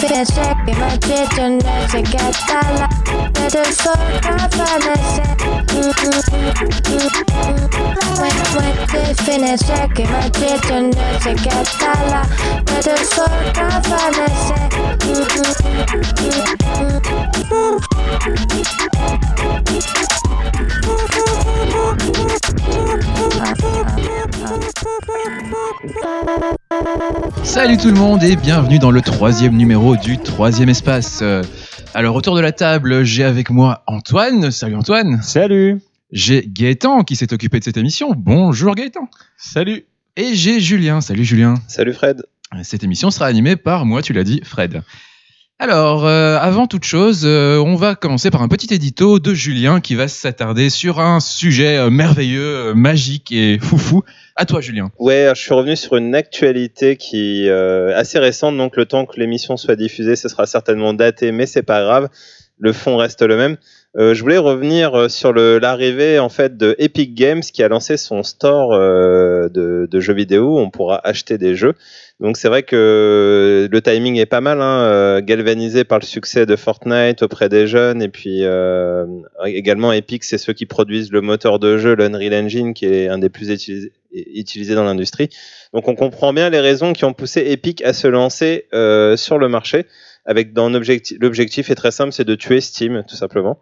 gelecek Kıymet dönmeze gaddala Ve de sor kafana sen Kıymet kıymet dönmeze gaddala Ve de sor kafana sen Salut tout le monde et bienvenue dans le troisième numéro du troisième espace. Euh, Alors autour de la table, j'ai avec moi Antoine. Salut Antoine. Salut J'ai Gaëtan qui s'est occupé de cette émission. Bonjour Gaëtan. Salut Et j'ai Julien. Salut Julien. Salut Fred. Cette émission sera animée par moi, tu l'as dit, Fred. Alors, euh, avant toute chose, euh, on va commencer par un petit édito de Julien qui va s'attarder sur un sujet euh, merveilleux, euh, magique et foufou. À toi, Julien. Ouais, je suis revenu sur une actualité qui euh, assez récente, donc le temps que l'émission soit diffusée, ce sera certainement daté, mais c'est pas grave. Le fond reste le même. Euh, je voulais revenir euh, sur l'arrivée en fait de Epic Games qui a lancé son store euh, de, de jeux vidéo. On pourra acheter des jeux. Donc c'est vrai que le timing est pas mal, hein, euh, galvanisé par le succès de Fortnite auprès des jeunes et puis euh, également Epic, c'est ceux qui produisent le moteur de jeu, l'Unreal Engine, qui est un des plus utilisés, utilisés dans l'industrie. Donc on comprend bien les raisons qui ont poussé Epic à se lancer euh, sur le marché. Avec dans l'objectif, l'objectif est très simple, c'est de tuer Steam tout simplement.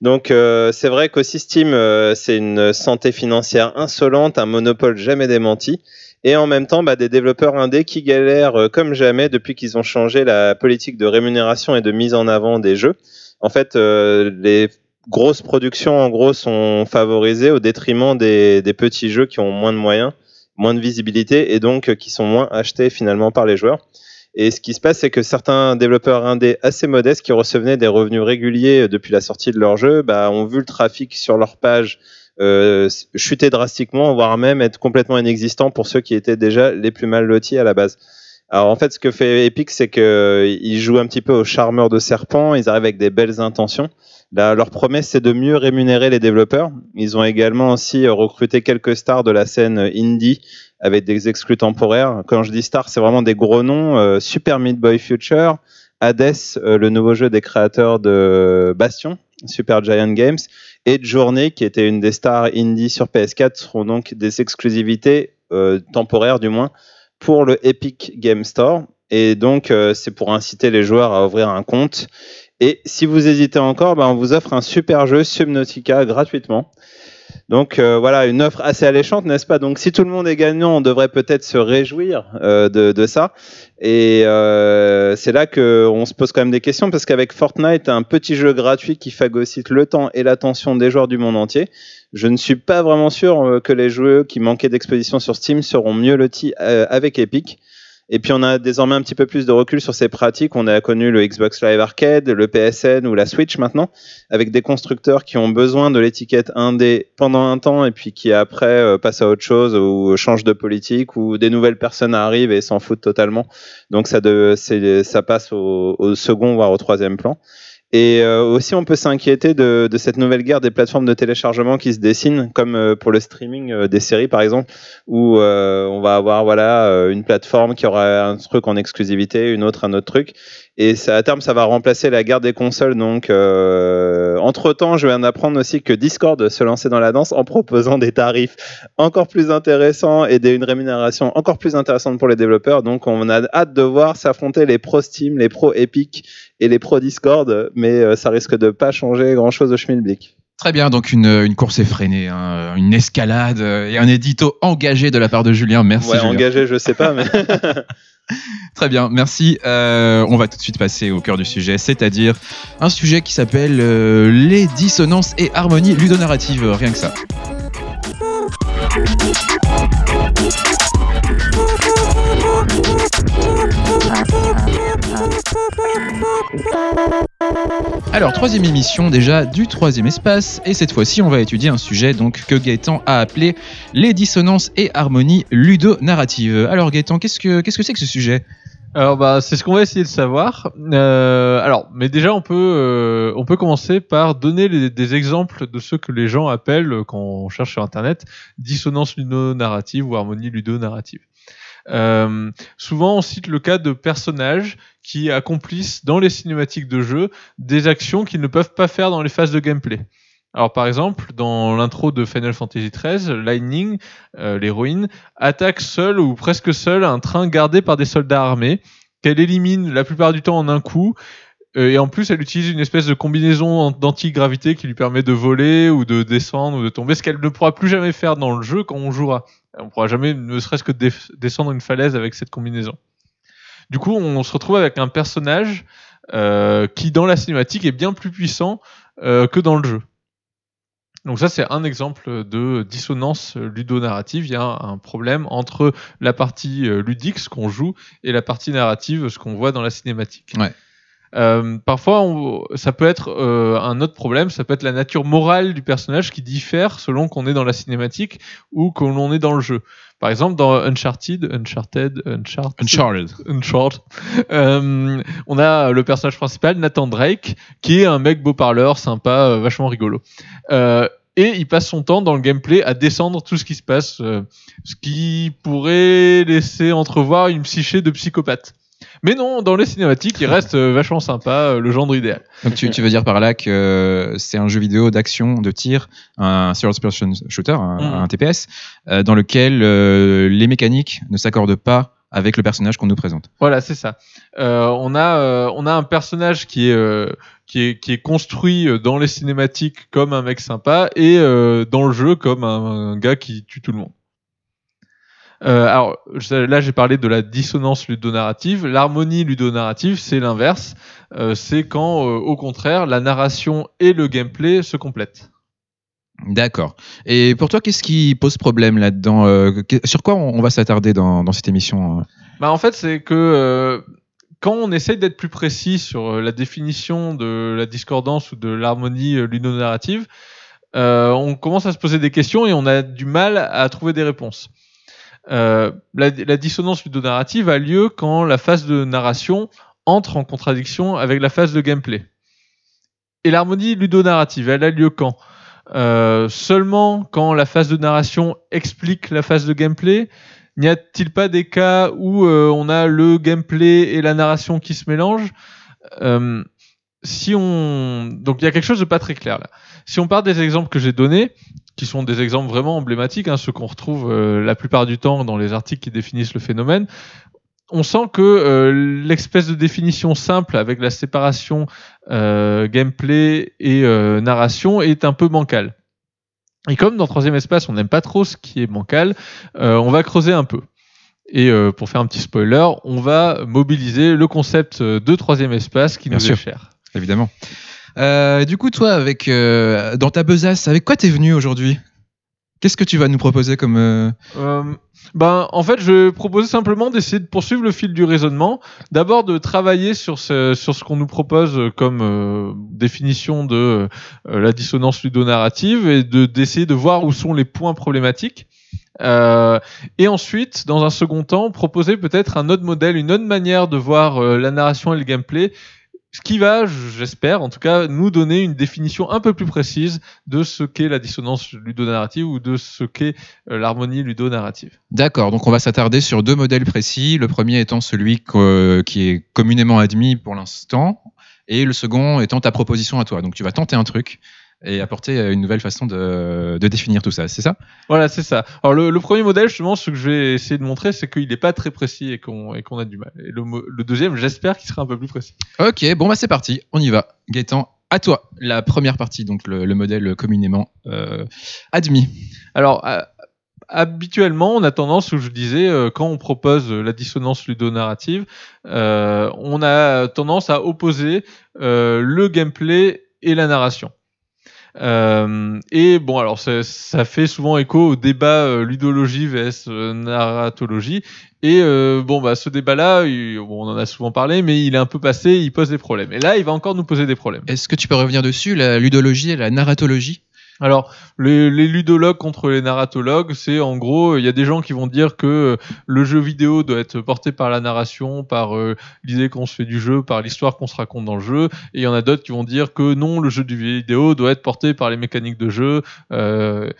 Donc euh, c'est vrai qu'aussi Steam, euh, c'est une santé financière insolente, un monopole jamais démenti, et en même temps bah, des développeurs indés qui galèrent euh, comme jamais depuis qu'ils ont changé la politique de rémunération et de mise en avant des jeux. En fait, euh, les grosses productions en gros sont favorisées au détriment des, des petits jeux qui ont moins de moyens, moins de visibilité et donc euh, qui sont moins achetés finalement par les joueurs. Et ce qui se passe, c'est que certains développeurs indés assez modestes qui recevaient des revenus réguliers euh, depuis la sortie de leur jeu, bah, ont vu le trafic sur leur page euh, chuter drastiquement, voire même être complètement inexistant pour ceux qui étaient déjà les plus mal lotis à la base. Alors en fait, ce que fait Epic, c'est qu'ils jouent un petit peu au charmeur de serpent, ils arrivent avec des belles intentions. Là, leur promesse, c'est de mieux rémunérer les développeurs. Ils ont également aussi euh, recruté quelques stars de la scène indie avec des exclus temporaires. Quand je dis stars, c'est vraiment des gros noms. euh, Super Meat Boy Future, Hades, euh, le nouveau jeu des créateurs de Bastion, Super Giant Games, et Journey, qui était une des stars indie sur PS4, seront donc des exclusivités euh, temporaires du moins pour le Epic Game Store. Et donc, euh, c'est pour inciter les joueurs à ouvrir un compte. Et si vous hésitez encore, ben, on vous offre un super jeu Subnautica gratuitement. Donc euh, voilà, une offre assez alléchante, n'est-ce pas? Donc si tout le monde est gagnant, on devrait peut-être se réjouir euh, de, ça. Et euh, c'est là qu'on se pose quand même des questions, parce qu'avec Fortnite, un petit jeu gratuit qui phagocyte le temps et l'attention des joueurs du monde entier, je ne suis pas vraiment sûr que les jeux qui manquaient d'exposition sur Steam seront mieux lotis avec Epic. Et puis on a désormais un petit peu plus de recul sur ces pratiques. On a connu le Xbox Live Arcade, le PSN ou la Switch maintenant, avec des constructeurs qui ont besoin de l'étiquette indé pendant un temps et puis qui après euh, passent à autre chose ou changent de politique ou des nouvelles personnes arrivent et s'en foutent totalement. Donc ça, de, ça passe au, au second voire au troisième plan. Et euh, aussi, on peut s'inquiéter de, de cette nouvelle guerre des plateformes de téléchargement qui se dessine, comme euh, pour le streaming euh, des séries, par exemple, où euh, on va avoir voilà euh, une plateforme qui aura un truc en exclusivité, une autre un autre truc, et ça, à terme, ça va remplacer la guerre des consoles. Donc, euh, entre temps, je viens d'apprendre aussi que Discord se lançait dans la danse en proposant des tarifs encore plus intéressants et des, une rémunération encore plus intéressante pour les développeurs. Donc, on a hâte de voir s'affronter les pro Steam, les pro Epic et les pro Discord, mais euh, ça risque de pas changer grand chose au schmilblick. Très bien, donc une, une course effrénée, hein, une escalade et un édito engagé de la part de Julien. Merci. Ouais, Julien. engagé, je sais pas, mais Très bien, merci. Euh, on va tout de suite passer au cœur du sujet, c'est-à-dire un sujet qui s'appelle euh, les dissonances et harmonies ludonarratives, rien que ça. Alors, troisième émission déjà du troisième espace, et cette fois-ci, on va étudier un sujet donc que Gaëtan a appelé les dissonances et harmonies ludonarratives. Alors, Gaëtan, qu'est-ce que qu'est-ce que c'est que ce sujet? Alors bah c'est ce qu'on va essayer de savoir. Euh, alors mais déjà on peut euh, commencer par donner des exemples de ce que les gens appellent euh, quand on cherche sur internet dissonance ludonarrative ou harmonie ludonarrative. Souvent, on cite le cas de personnages qui accomplissent dans les cinématiques de jeu des actions qu'ils ne peuvent pas faire dans les phases de gameplay. Alors par exemple, dans l'intro de Final Fantasy XIII, Lightning, euh, l'héroïne, attaque seule ou presque seule un train gardé par des soldats armés qu'elle élimine la plupart du temps en un coup. Euh, Et en plus, elle utilise une espèce de combinaison d'antigravité qui lui permet de voler ou de descendre ou de tomber, ce qu'elle ne pourra plus jamais faire dans le jeu quand on jouera. On pourra jamais, ne serait-ce que descendre une falaise avec cette combinaison. Du coup, on se retrouve avec un personnage euh, qui, dans la cinématique, est bien plus puissant euh, que dans le jeu. Donc ça, c'est un exemple de dissonance ludonarrative. Il y a un, problème entre la partie euh, ludique, ce qu'on joue, et la partie narrative, ce qu'on voit dans la cinématique. Euh, parfois, on- ça peut être euh, un autre problème, ça peut être la nature morale du personnage qui diffère selon qu'on est dans la cinématique ou que l'on est dans le jeu. Par exemple, dans Uncharted, Uncharted, Uncharted, Uncharted. Uncharted, euh, on a le personnage principal, Nathan Drake, qui est un mec beau parleur, sympa, euh, vachement rigolo. Euh, et il passe son temps dans le gameplay à descendre tout ce qui se passe, euh, ce qui pourrait laisser entrevoir une psyché de psychopathe. Mais non, dans les cinématiques, il reste euh, vachement sympa, euh, le genre idéal. Donc tu, tu veux dire par là que euh, c'est un jeu vidéo d'action, de tir, un third person shooter, un, Mhm. un TPS, dans lequel les mécaniques ne s'accordent pas avec le personnage qu'on nous présente. Voilà, c'est ça. Euh, on a euh, on a un personnage qui est euh, qui est qui est construit dans les cinématiques comme un mec sympa et dans le jeu comme un, un gars qui tue tout le monde. Euh, alors là j'ai parlé de la dissonance ludonarrative. L'harmonie ludonarrative c'est l'inverse. Euh, c'est quand euh, au contraire la narration et le gameplay se complètent. D'accord. Et pour toi, qu'est-ce qui pose problème là-dedans Sur quoi on, va s'attarder dans, dans cette émission Bah en fait, c'est que quand on essaye d'être plus précis sur la définition de la discordance ou de l'harmonie ludonarrative, on commence à se poser des questions et on a du mal à trouver des réponses. Euh, la, dissonance ludonarrative a lieu quand la phase de narration entre en contradiction avec la phase de gameplay. Et l'harmonie ludonarrative, elle a lieu quand? Euh, Seulement quand la phase de narration explique la phase de gameplay? N'y a-t-il pas des cas où euh, on a le gameplay et la narration qui se mélangent? Donc il y a quelque chose de pas très clair là. Si on part des exemples que j'ai donnés, qui sont des exemples vraiment emblématiques, hein, ceux qu'on retrouve euh, la plupart du temps dans les articles qui définissent le phénomène, on sent que euh, l'espèce de définition simple avec la séparation euh, gameplay et narration est un peu bancale. Et comme dans troisième espace, on n'aime pas trop ce qui est bancal, on va creuser un peu. Et pour faire un petit spoiler, on va mobiliser le concept de troisième espace qui Bien nous sûr. est cher. Évidemment. Euh, du coup, toi, avec euh, dans ta besace, avec quoi t'es venu aujourd'hui? Qu'est-ce que tu vas nous proposer comme euh, ben, en fait, je proposais simplement d'essayer de poursuivre le fil du raisonnement. D'abord, de travailler sur ce, sur ce qu'on nous propose comme définition de la dissonance ludonarrative et de d'essayer de voir où sont les points problématiques. Et ensuite, dans un second temps, proposer peut-être un autre modèle, une autre manière de voir la narration et le gameplay, ce qui va, j'espère, en tout cas, nous donner une définition un peu plus précise de ce qu'est la dissonance ludonarrative ou de ce qu'est euh, l'harmonie ludonarrative. D'accord, donc on va s'attarder sur deux modèles précis. Le premier étant celui que- qui est communément admis pour l'instant, et le second étant ta proposition à toi. Donc tu vas tenter un truc et apporter euh, une nouvelle façon de, de définir tout ça, c'est ça? Voilà, c'est ça. Alors le, le premier modèle, justement, ce que je vais essayer de montrer, c'est qu'il n'est pas très précis et qu'on a du mal. Et le, deuxième, j'espère qu'il sera un peu plus précis. Ok, bon bah c'est parti, on y va. Gaëtan, à toi. La première partie, donc le, le modèle communément euh, admis. Alors, euh, habituellement, on a tendance, où je disais, euh, quand on propose la dissonance ludonarrative, on a tendance à opposer le gameplay et la narration. Euh, et bon, alors ça, fait souvent écho au débat euh, ludologie vs euh, narratologie. Et bon, bah ce débat-là, bon, on en a souvent parlé, mais il est un peu passé, il pose des problèmes. Et là, il va encore nous poser des problèmes. Est-ce que tu peux revenir dessus, la ludologie et la narratologie? Alors, les, ludologues contre les narratologues, c'est en gros, il y a des gens qui vont dire que euh, le jeu vidéo doit être porté par la narration, par euh, l'idée qu'on se fait du jeu, par l'histoire qu'on se raconte dans le jeu, et il y en a d'autres qui vont dire que non, le jeu vidéo doit être porté par les mécaniques de jeu. euh,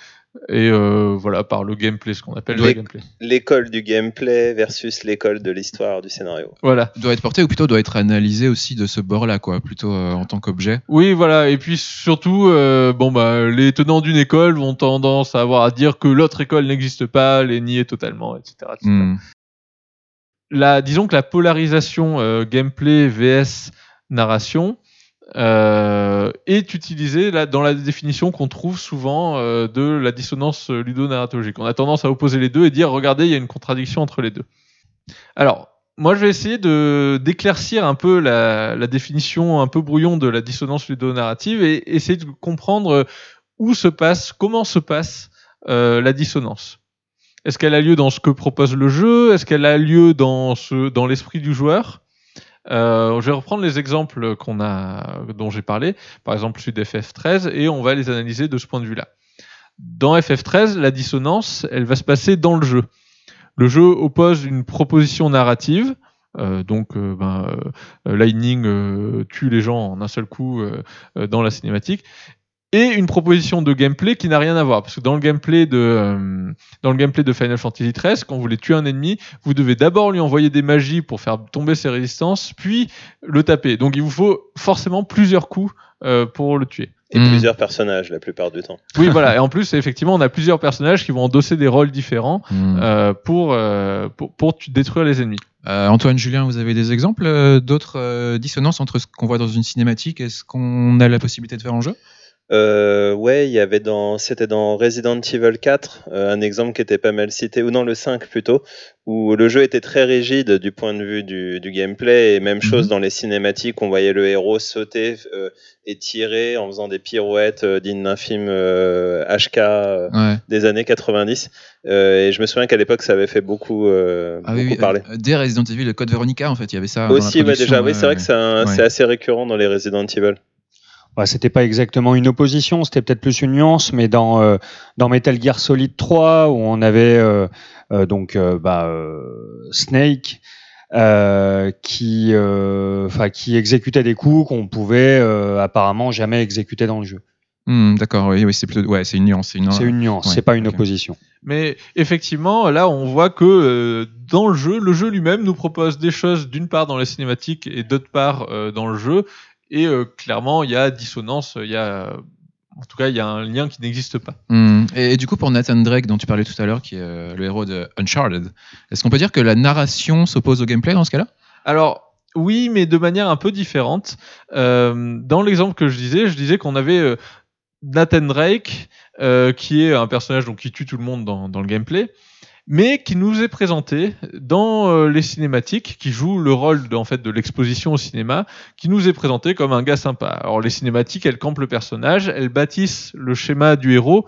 et euh, voilà par le gameplay, ce qu'on appelle le gameplay. L'école du gameplay versus l'école de l'histoire du scénario. Voilà. Doit être porté ou plutôt doit être analysé aussi de ce bord-là, quoi, plutôt euh, en tant qu'objet. Oui, voilà. Et puis surtout, euh, bon bah, les tenants d'une école vont tendance à avoir à dire que l'autre école n'existe pas, les nier totalement, etc. etc. Hmm. La, disons que la polarisation euh, gameplay vs narration euh, est utilisée là dans la définition qu'on trouve souvent euh, de la dissonance euh, ludonarratologique. On a tendance à opposer les deux et dire regardez, il y a une contradiction entre les deux. Alors, moi, je vais essayer de d'éclaircir un peu la, la définition un peu brouillon de la dissonance ludonarrative et essayer de comprendre où se passe, comment se passe euh, la dissonance. Est-ce qu'elle a lieu dans ce que propose le jeu? Est-ce qu'elle a lieu dans ce dans l'esprit du joueur? Euh, Je vais reprendre les exemples dont j'ai parlé, par exemple celui d'FF13, et on va les analyser de ce point de vue-là. Dans FF13, la dissonance, elle va se passer dans le jeu. Le jeu oppose une proposition narrative, euh, donc euh, ben, Lightning tue les gens en un seul coup dans la cinématique, et une proposition de gameplay qui n'a rien à voir, parce que dans le gameplay de euh, dans le gameplay de Final Fantasy XIII, quand vous voulez tuer un ennemi, vous devez d'abord lui envoyer des magies pour faire tomber ses résistances, puis le taper. Donc il vous faut forcément plusieurs coups euh, pour le tuer. Et Hmm. plusieurs personnages la plupart du temps. Oui, voilà. Et en plus, effectivement, on a plusieurs personnages qui vont endosser des rôles différents Hmm. euh, pour, euh, pour pour détruire les ennemis. Euh, Antoine, Julien, vous avez des exemples euh, d'autres euh, dissonances entre ce qu'on voit dans une cinématique et ce qu'on a la possibilité de faire en jeu? Euh, ouais, il y avait dans, c'était dans Resident Evil 4, euh, un exemple qui était pas mal cité, ou dans le 5 plutôt, où le jeu était très rigide du point de vue du, du gameplay, et même chose Mhm. dans les cinématiques, on voyait le héros sauter euh, et tirer en faisant des pirouettes euh, dignes d'un film euh, HK euh, Ouais. des années 90. Euh, et je me souviens qu'à l'époque, ça avait fait beaucoup, euh, Ah beaucoup oui, oui, parler. euh, dès Resident Evil, le code Veronica, en fait, il y avait ça. dans la Aussi, production, déjà, oui, c'est vrai que c'est un- Ouais. c'est assez récurrent dans les Resident Evil. C'était pas exactement une opposition, c'était peut-être plus une nuance, mais dans euh, dans Metal Gear Solid 3 où on avait euh, euh, donc euh, bah, euh, Snake euh, qui euh, exécutait des coups qu'on pouvait euh, apparemment jamais exécuter dans le jeu. Hmm, D'accord, oui, oui, c'est plutôt, ouais, c'est une nuance, c'est une. Nuance, ouais, c'est pas une opposition. Mais effectivement, là, on voit que euh, dans le jeu, le jeu lui-même nous propose des choses d'une part dans les cinématiques et d'autre part euh, dans le jeu. Et euh, clairement, il y a dissonance, il y a, en tout cas, il y a un lien qui n'existe pas. Hmm. Et, et du coup, pour Nathan Drake, dont tu parlais tout à l'heure, qui est euh, le héros de Uncharted, est-ce qu'on peut dire que la narration s'oppose au gameplay dans ce cas-là? Alors, oui, mais de manière un peu différente. Euh, dans l'exemple que je disais, je disais qu'on avait euh, Nathan Drake, qui est un personnage donc, qui tue tout le monde dans, dans le gameplay, mais qui nous est présenté dans euh, les cinématiques, qui joue le rôle de, en fait, de l'exposition au cinéma, qui nous est présenté comme un gars sympa. Alors, les cinématiques, elles campent le personnage, elles bâtissent le schéma du héros,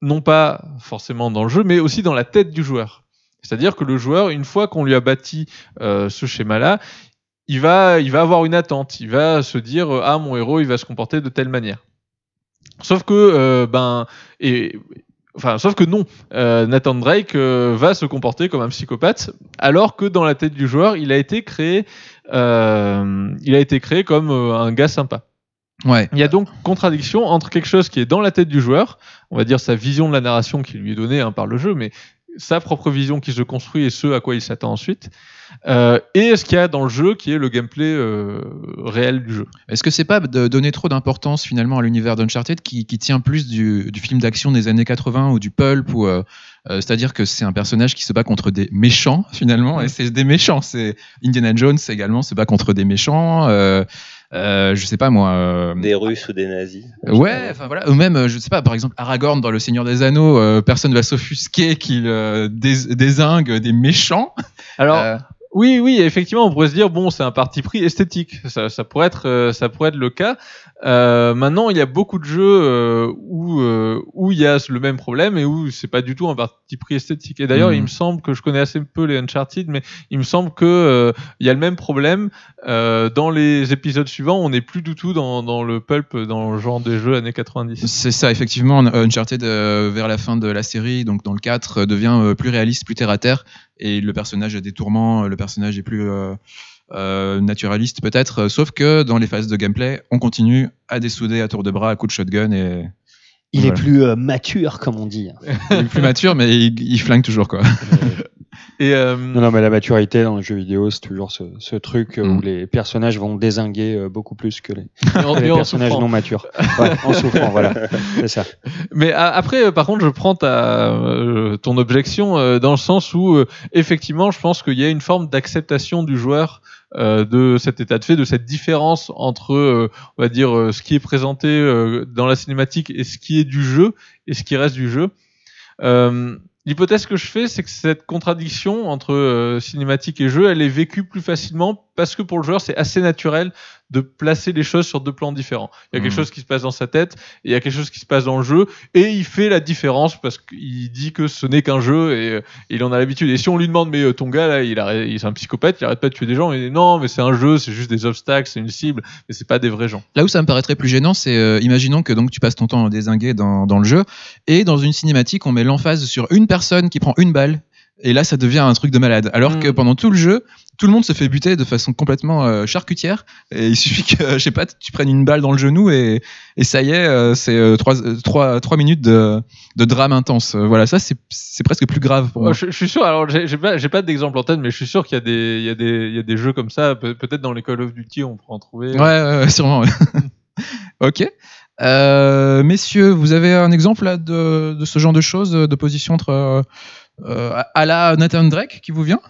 non pas forcément dans le jeu, mais aussi dans la tête du joueur. C'est-à-dire que le joueur, une fois qu'on lui a bâti euh, ce schéma-là, il va, il va avoir une attente. Il va se dire euh, ah mon héros, il va se comporter de telle manière. Sauf que ben et enfin sauf que non, Euh, Nathan Drake euh, va se comporter comme un psychopathe, alors que dans la tête du joueur, il a été créé, euh, il a été créé comme un gars sympa. Ouais. Il y a donc contradiction entre quelque chose qui est dans la tête du joueur, on va dire sa vision de la narration qui lui est donnée hein, par le jeu, mais sa propre vision qui se construit et ce à quoi il s'attend ensuite, euh, et ce qu'il y a dans le jeu qui est le gameplay euh, réel du jeu. Est-ce que c'est pas de donner trop d'importance finalement à l'univers d'Uncharted qui, qui tient plus du, du film d'action des années 80 ou du pulp ou euh, euh, c'est-à-dire que c'est un personnage qui se bat contre des méchants finalement et c'est des méchants. C'est Indiana Jones également se bat contre des méchants. Euh, je sais pas moi. euh, Des Russes ou des nazis. Ouais, enfin voilà, ou même, euh, je sais pas, par exemple, Aragorn dans Le Seigneur des Anneaux, euh, personne va s'offusquer qu'il euh, dés- désingue des méchants. Alors Euh, oui, oui, effectivement, on pourrait se dire bon, c'est un parti pris esthétique. Ça, ça pourrait être, euh, ça pourrait être le cas. Euh, maintenant, il y a beaucoup de jeux euh, où euh, où il y a le même problème et où c'est pas du tout un parti pris esthétique. Et d'ailleurs, il me semble que je connais assez peu les Uncharted, mais il me semble que il y a le même problème euh, dans les épisodes suivants. On n'est plus du tout dans dans le pulp, dans le genre des jeux années 90. C'est ça, effectivement, Uncharted, vers la fin de la série, donc dans le 4, euh, devient plus réaliste, plus terre à terre, et le personnage a des tourments, le personnage est plus euh, euh, naturaliste peut-être, euh, sauf que dans les phases de gameplay, on continue à dessouder à tour de bras, à coups de shotgun, et, Il Voilà. est plus mature, comme on dit. Il est plus mature, mais il, il flingue toujours, quoi. Et euh, Non, non, mais la maturité dans les jeux vidéo, c'est toujours ce, ce truc euh, Mm. où les personnages vont désinguer euh, beaucoup plus que les, en- les personnages non matures. Ouais, en souffrant, voilà. C'est ça. Mais a- après, euh, par contre, je prends ta, ton objection dans le sens où, effectivement, je pense qu'il y a une forme d'acceptation du joueur de cet état de fait, de cette différence entre, on va dire, ce qui est présenté dans la cinématique et ce qui est du jeu et ce qui reste du jeu. Euh, L'hypothèse que je fais, c'est que cette contradiction entre euh, cinématique et jeu, elle est vécue plus facilement parce que pour le joueur, c'est assez naturel de placer les choses sur deux plans différents. Il y a quelque Mhm. chose qui se passe dans sa tête et il y a quelque chose qui se passe dans le jeu et il fait la différence parce qu'il dit que ce n'est qu'un jeu et euh, il en a l'habitude. Et si on lui demande mais euh, ton gars là, il, arrête, il est un psychopathe, il arrête pas de tuer des gens, et non mais c'est un jeu, c'est juste des obstacles, c'est une cible, mais c'est pas des vrais gens. Là où ça me paraîtrait plus gênant, c'est euh, imaginons que donc tu passes ton temps à désinguer dans, dans le jeu et dans une cinématique, on met l'emphase sur une personne qui prend une balle et là ça devient un truc de malade. Alors Mm. que pendant tout le jeu, tout le monde se fait buter de façon complètement euh, charcutière et il suffit que je sais pas, tu prennes une balle dans le genou et, et ça y est, euh, c'est euh, trois, trois, trois minutes de, de drame intense. Voilà, ça c'est presque plus grave pour moi. Je, je suis sûr, alors j'ai pas, j'ai pas d'exemple en tête, mais je suis sûr qu'il y a des, il y y a des jeux comme ça. Pe- Peut-être dans les Call of Duty, on pourra en trouver. Ouais, ouais, ouais, sûrement. ouais. ok. Euh, messieurs, vous avez un exemple là, de, de ce genre de choses, de position entre euh, à la Nathan Drake qui vous vient?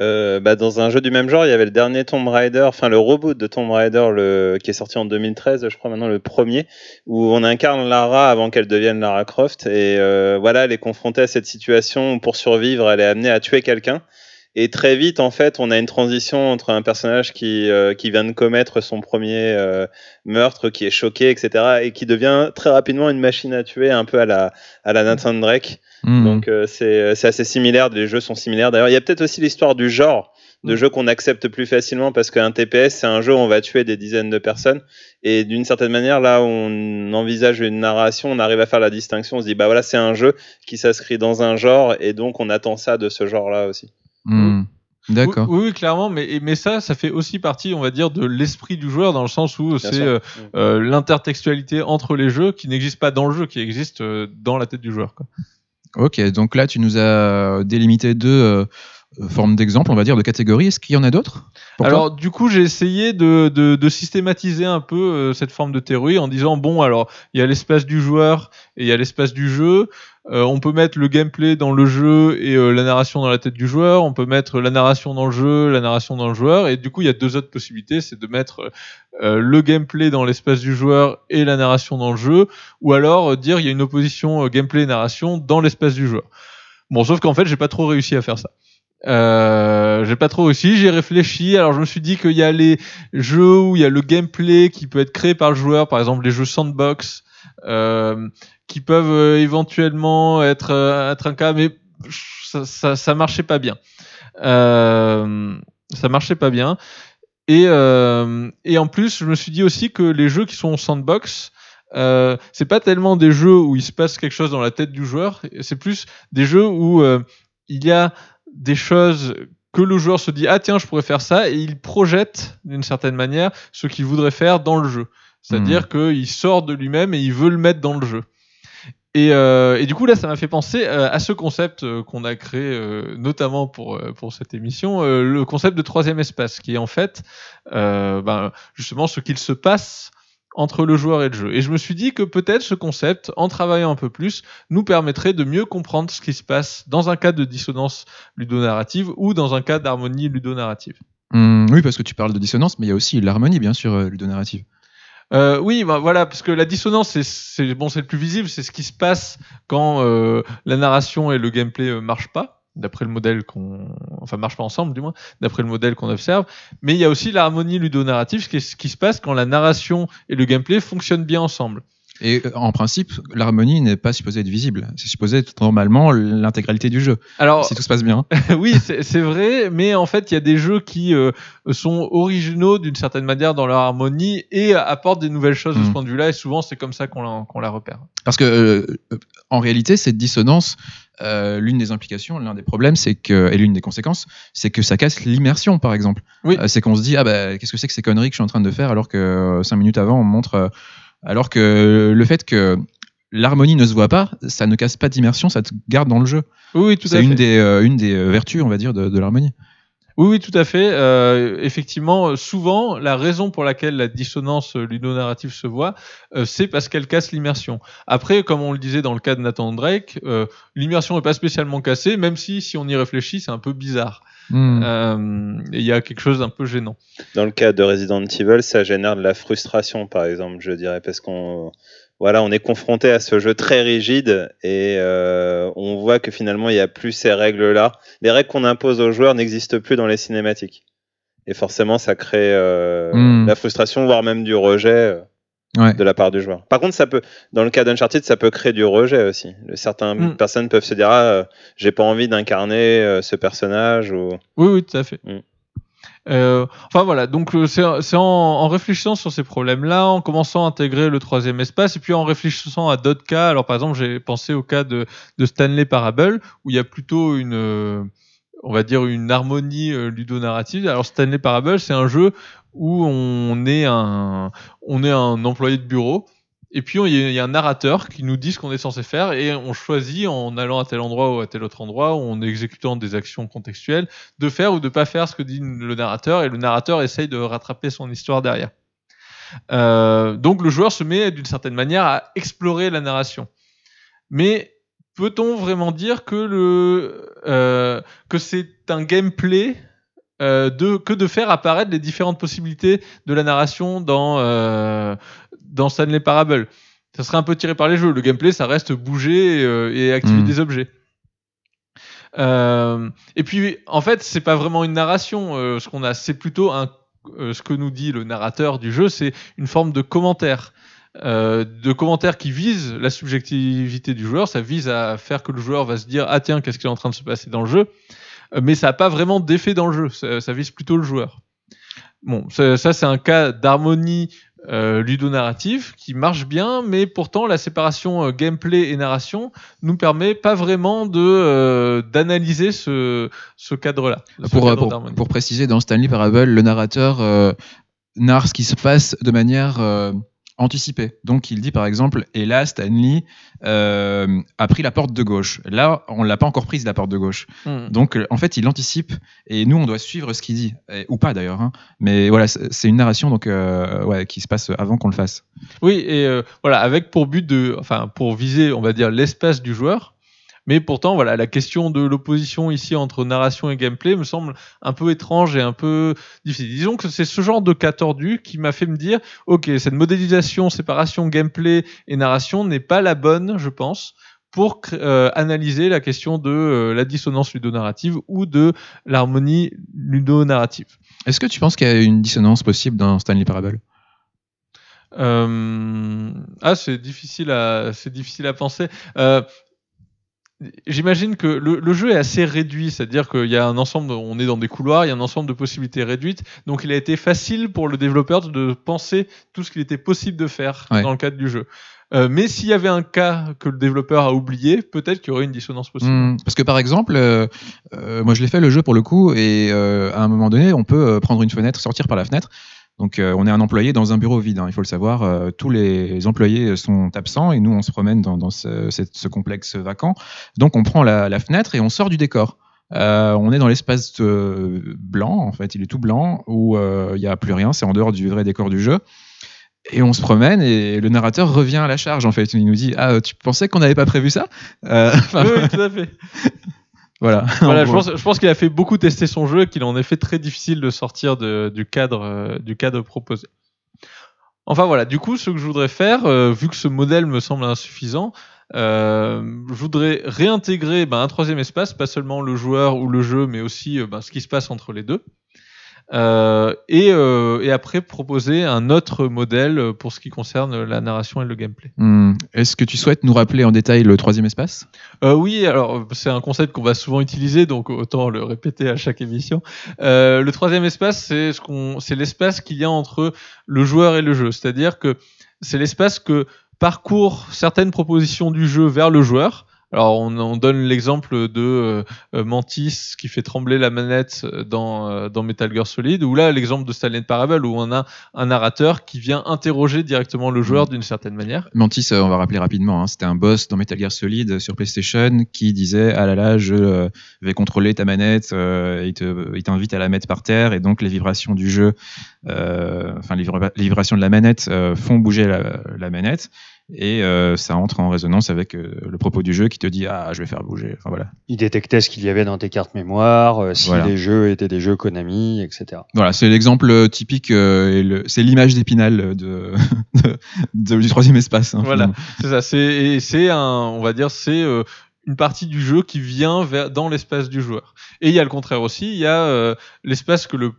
Euh, bah, dans un jeu du même genre, il y avait le dernier Tomb Raider, enfin le reboot de Tomb Raider le, qui est sorti en 2013, je crois maintenant le premier, où on incarne Lara avant qu'elle devienne Lara Croft. Et euh, voilà, elle est confrontée à cette situation où pour survivre, elle est amenée à tuer quelqu'un. Et très vite, en fait, on a une transition entre un personnage qui, euh, qui vient de commettre son premier euh, meurtre, qui est choqué, etc., et qui devient très rapidement une machine à tuer, un peu à la, à la Nathan Drake. Hmm. Donc euh, c'est c'est assez similaire, les jeux sont similaires. D'ailleurs, il y a peut-être aussi l'histoire du genre de Mm. jeu qu'on accepte plus facilement parce qu'un TPS, c'est un jeu où on va tuer des dizaines de personnes. Et d'une certaine manière, là où on envisage une narration, on arrive à faire la distinction. On se dit, bah voilà, c'est un jeu qui s'inscrit dans un genre et donc on attend ça de ce genre-là aussi. Hmm. D'accord. Oui, oui, clairement, mais, ça, ça fait aussi partie, on va dire, de l'esprit du joueur, dans le sens où c'est euh, euh, l'intertextualité entre les jeux qui n'existe pas dans le jeu, qui existe euh, dans la tête du joueur. Quoi. Ok, donc là tu nous as délimité deux formes d'exemples, on va dire, de catégories. Est-ce qu'il y en a d'autres? Alors, du coup, j'ai essayé de, systématiser un peu euh, cette forme de théorie en disant bon, alors il y a l'espace du joueur et il y a l'espace du jeu. Euh, on peut mettre le gameplay dans le jeu et euh, la narration dans la tête du joueur. On peut mettre la narration dans le jeu, la narration dans le joueur. Et du coup, il y a deux autres possibilités, c'est de mettre le gameplay dans l'espace du joueur et la narration dans le jeu, ou alors dire il y a une opposition euh, gameplay et narration dans l'espace du joueur. Bon, sauf qu'en fait, j'ai pas trop réussi à faire ça. Euh, j'ai pas trop réussi, j'ai réfléchi. Alors je me suis dit qu'il y a les jeux où il y a le gameplay qui peut être créé par le joueur, par exemple les jeux sandbox, euh, qui peuvent euh, éventuellement être, euh, être un cas, mais ça, ça, ça marchait pas bien. Euh, ça marchait pas bien. Et, et en plus, je me suis dit aussi que les jeux qui sont sandbox, euh, c'est pas tellement des jeux où il se passe quelque chose dans la tête du joueur, c'est plus des jeux où il y a des choses que le joueur se dit ah tiens je pourrais faire ça et il projette d'une certaine manière ce qu'il voudrait faire dans le jeu. C'est-à-dire qu'il sort de lui-même et il veut le mettre dans le jeu. Et, euh, et du coup là ça m'a fait penser euh, à ce concept euh, qu'on a créé euh, notamment pour pour cette émission, euh, le concept de troisième espace qui est en fait ben, justement ce qu'il se passe entre le joueur et le jeu. Et je me suis dit que peut-être ce concept, en travaillant un peu plus, nous permettrait de mieux comprendre ce qui se passe dans un cas de dissonance ludonarrative ou dans un cas d'harmonie ludonarrative. Hmm, Oui, parce que tu parles de dissonance, mais il y a aussi l'harmonie, bien sûr, euh, ludonarrative. Euh, oui, bah, voilà, parce que la dissonance, c'est- bon, c'est le plus visible, c'est ce qui se passe quand euh, la narration et le gameplay euh, marchent pas, d'après le modèle qu'on, enfin, marchent pas ensemble, du moins, d'après le modèle qu'on observe. Mais il y a aussi l'harmonie ludonarrative, ce qui, ce qui se passe quand la narration et le gameplay fonctionnent bien ensemble. Et euh, en principe, l'harmonie n'est pas supposée être visible. C'est supposé être normalement l'intégralité du jeu, Alors, si tout se passe bien. oui, c'est vrai, mais en fait, il y a des jeux qui euh, sont originaux d'une certaine manière dans leur harmonie et apportent des nouvelles choses de ce Mm. point de vue-là, et souvent, c'est comme ça qu'on la, repère. Parce que, euh, en réalité, cette dissonance, euh, l'une des implications, l'un des problèmes, c'est que, et l'une des conséquences, c'est que ça casse l'immersion, par exemple. Oui. Euh, c'est qu'on se dit, ah bah, qu'est-ce que c'est que ces conneries que je suis en train de faire alors que euh, cinq minutes avant, on montre, alors que le fait que l'harmonie ne se voit pas, ça ne casse pas d'immersion, ça te garde dans le jeu. Oui, tout à C'est fait. une des, euh, une des euh, vertus, on va dire, de, de l'harmonie. Oui, oui, tout à fait. Euh, effectivement, souvent, la raison pour laquelle la dissonance ludonarrative se voit, euh, c'est parce qu'elle casse l'immersion. Après, comme on le disait dans le cas de Nathan Drake, euh, l'immersion n'est pas spécialement cassée, même si, si on y réfléchit, c'est un peu bizarre. Hmm. Euh, et Il y a quelque chose d'un peu gênant. Dans le cas de Resident Evil, ça génère de la frustration, par exemple, je dirais, parce qu'on voilà, on est confronté à ce jeu très rigide et euh, on voit que finalement il n'y a plus ces règles-là. Les règles qu'on impose aux joueurs n'existent plus dans les cinématiques. Et forcément, ça crée euh, Hmm. la frustration, voire même du rejet euh, Ouais. de la part du joueur. Par contre, ça peut, dans le cas d'Uncharted, ça peut créer du rejet aussi. Certaines Hmm. personnes peuvent se dire, ah, euh, j'ai pas envie d'incarner euh, ce personnage ou. Oui, oui, tout à fait. Mm. Euh, enfin voilà, donc c'est en, en réfléchissant sur ces problèmes-là, en commençant à intégrer le troisième espace, et puis en réfléchissant à d'autres cas. Alors par exemple, j'ai pensé au cas de, de Stanley Parable, où il y a plutôt une, on va dire une harmonie euh, ludonarrative. Alors Stanley Parable, c'est un jeu où on est un, on est un employé de bureau. Et puis il y, a- un narrateur qui nous dit ce qu'on est censé faire et on choisit en allant à tel endroit ou à tel autre endroit ou en exécutant des actions contextuelles de faire ou de pas faire ce que dit le narrateur et le narrateur essaye de rattraper son histoire derrière. Euh, donc le joueur se met d'une certaine manière à explorer la narration. Mais peut-on vraiment dire que le euh, que c'est un gameplay euh, de que de faire apparaître les différentes possibilités de la narration dans euh, dans Stanley Parable? Ça serait un peu tiré par les jeux. Le gameplay, ça reste bouger euh, et activer Mm. des objets. Euh, et puis, en fait, c'est pas vraiment une narration. euh, ce qu'on a, c'est plutôt un, euh, ce que nous dit le narrateur du jeu, c'est une forme de commentaire. Euh, de commentaires qui vise la subjectivité du joueur, ça vise à faire que le joueur va se dire ah tiens qu'est-ce qui est en train de se passer dans le jeu, Euh, mais ça n'a pas vraiment d'effet dans le jeu, ça, ça vise plutôt le joueur. Bon, ça, ça, c'est un cas d'harmonie euh, ludonarrative qui marche bien, mais pourtant la séparation euh, gameplay et narration nous permet pas vraiment de euh, d'analyser ce, ce cadre-là. Pour, cadre pour, préciser, dans Stanley Parable, le narrateur narre ce qui se passe de manière anticipée. Donc, il dit par exemple, et là, Stanley euh, a pris la porte de gauche. Là, on l'a pas encore prise la porte de gauche. Hmm. Donc, en fait, il anticipe et nous, on doit suivre ce qu'il dit, Et- ou pas d'ailleurs. hein. Mais voilà, c'est c'est une narration donc euh, ouais, qui se passe avant qu'on le fasse. Oui, et euh, voilà, avec pour but de, enfin, pour viser, on va dire, l'espace du joueur. Mais pourtant, voilà, la question de l'opposition ici entre narration et gameplay me semble un peu étrange et un peu difficile. Disons que c'est ce genre de cas tordu qui m'a fait me dire, ok, cette modélisation, séparation gameplay et narration n'est pas la bonne, je pense, pour euh, analyser la question de euh, la dissonance ludonarrative ou de l'harmonie ludonarrative. Est-ce que tu penses qu'il y a une dissonance possible dans Stanley Parable? Euh, Ah, c'est difficile à, c'est difficile à penser. Euh, J'imagine que le, le jeu est assez réduit, c'est-à-dire qu'il y a un ensemble, on est dans des couloirs, il y a un ensemble de possibilités réduites, donc il a été facile pour le développeur de penser tout ce qu'il était possible de faire Ouais. dans le cadre du jeu. Euh, mais s'il y avait un cas que le développeur a oublié, peut-être qu'il y aurait une dissonance possible. Hmm, Parce que par exemple, euh, euh, moi je l'ai fait le jeu pour le coup, et à un moment donné, on peut prendre une fenêtre, sortir par la fenêtre. Donc euh, on est un employé dans un bureau vide, hein, il faut le savoir. euh, tous les employés sont absents et nous on se promène dans, ce, complexe vacant. Donc on prend la, fenêtre et on sort du décor. Euh, on est dans l'espace blanc, en fait, il est tout blanc, où il n'y a plus rien, c'est en dehors du vrai décor du jeu. Et on se promène et le narrateur revient à la charge, en fait. Il nous dit Ah, tu pensais qu'on n'avait pas prévu ça? Oui, tout à fait. Voilà. Voilà, En je pense, je pense qu'il a fait beaucoup tester son jeu et qu'il en est fait très difficile de sortir de- du, cadre, euh, du cadre proposé. Enfin voilà, du coup, ce que je voudrais faire, euh, vu que ce modèle me semble insuffisant, euh, je voudrais réintégrer ben, un troisième espace, pas seulement le joueur ou le jeu, mais aussi ben, ce qui se passe entre les deux. Euh, et, euh, et après proposer un autre modèle pour ce qui concerne la narration et le gameplay. Hmm. Est-ce que tu souhaites nous rappeler en détail le troisième espace? Euh, oui, alors c'est un concept qu'on va souvent utiliser, donc autant le répéter à chaque émission. Le troisième espace, c'est ce qu'on, c'est l'espace qu'il y a entre le joueur et le jeu, c'est-à-dire que c'est l'espace que parcourent certaines propositions du jeu vers le joueur Alors on, on donne l'exemple de euh, euh, Mantis qui fait trembler la manette dans, euh, dans Metal Gear Solid, ou là l'exemple de Stanley Parable où on a un narrateur qui vient interroger directement le joueur d'une certaine manière. Mantis, euh, on va rappeler rapidement, hein, c'était un boss dans Metal Gear Solid sur PlayStation qui disait ah là là, je vais contrôler ta manette, euh, il te- il t'invite à la mettre par terre et donc les vibrations du jeu, euh, enfin les, vibra- les vibrations de la manette euh, font bouger la, la manette et euh, ça entre en résonance avec euh, le propos du jeu qui te dit ah je vais faire bouger. Enfin voilà. Il détectait ce qu'il y avait dans tes cartes mémoire, euh, si Voilà. les jeux étaient des jeux Konami, etc. Voilà, c'est l'exemple typique euh, et le- c'est l'image d'Épinal de, de- de- du troisième espace. hein, Voilà. C'est ça, c'est et c'est un, on va dire, c'est euh, une partie du jeu qui vient vers, dans l'espace du joueur. Et il y a le contraire aussi, il y a euh, l'espace que le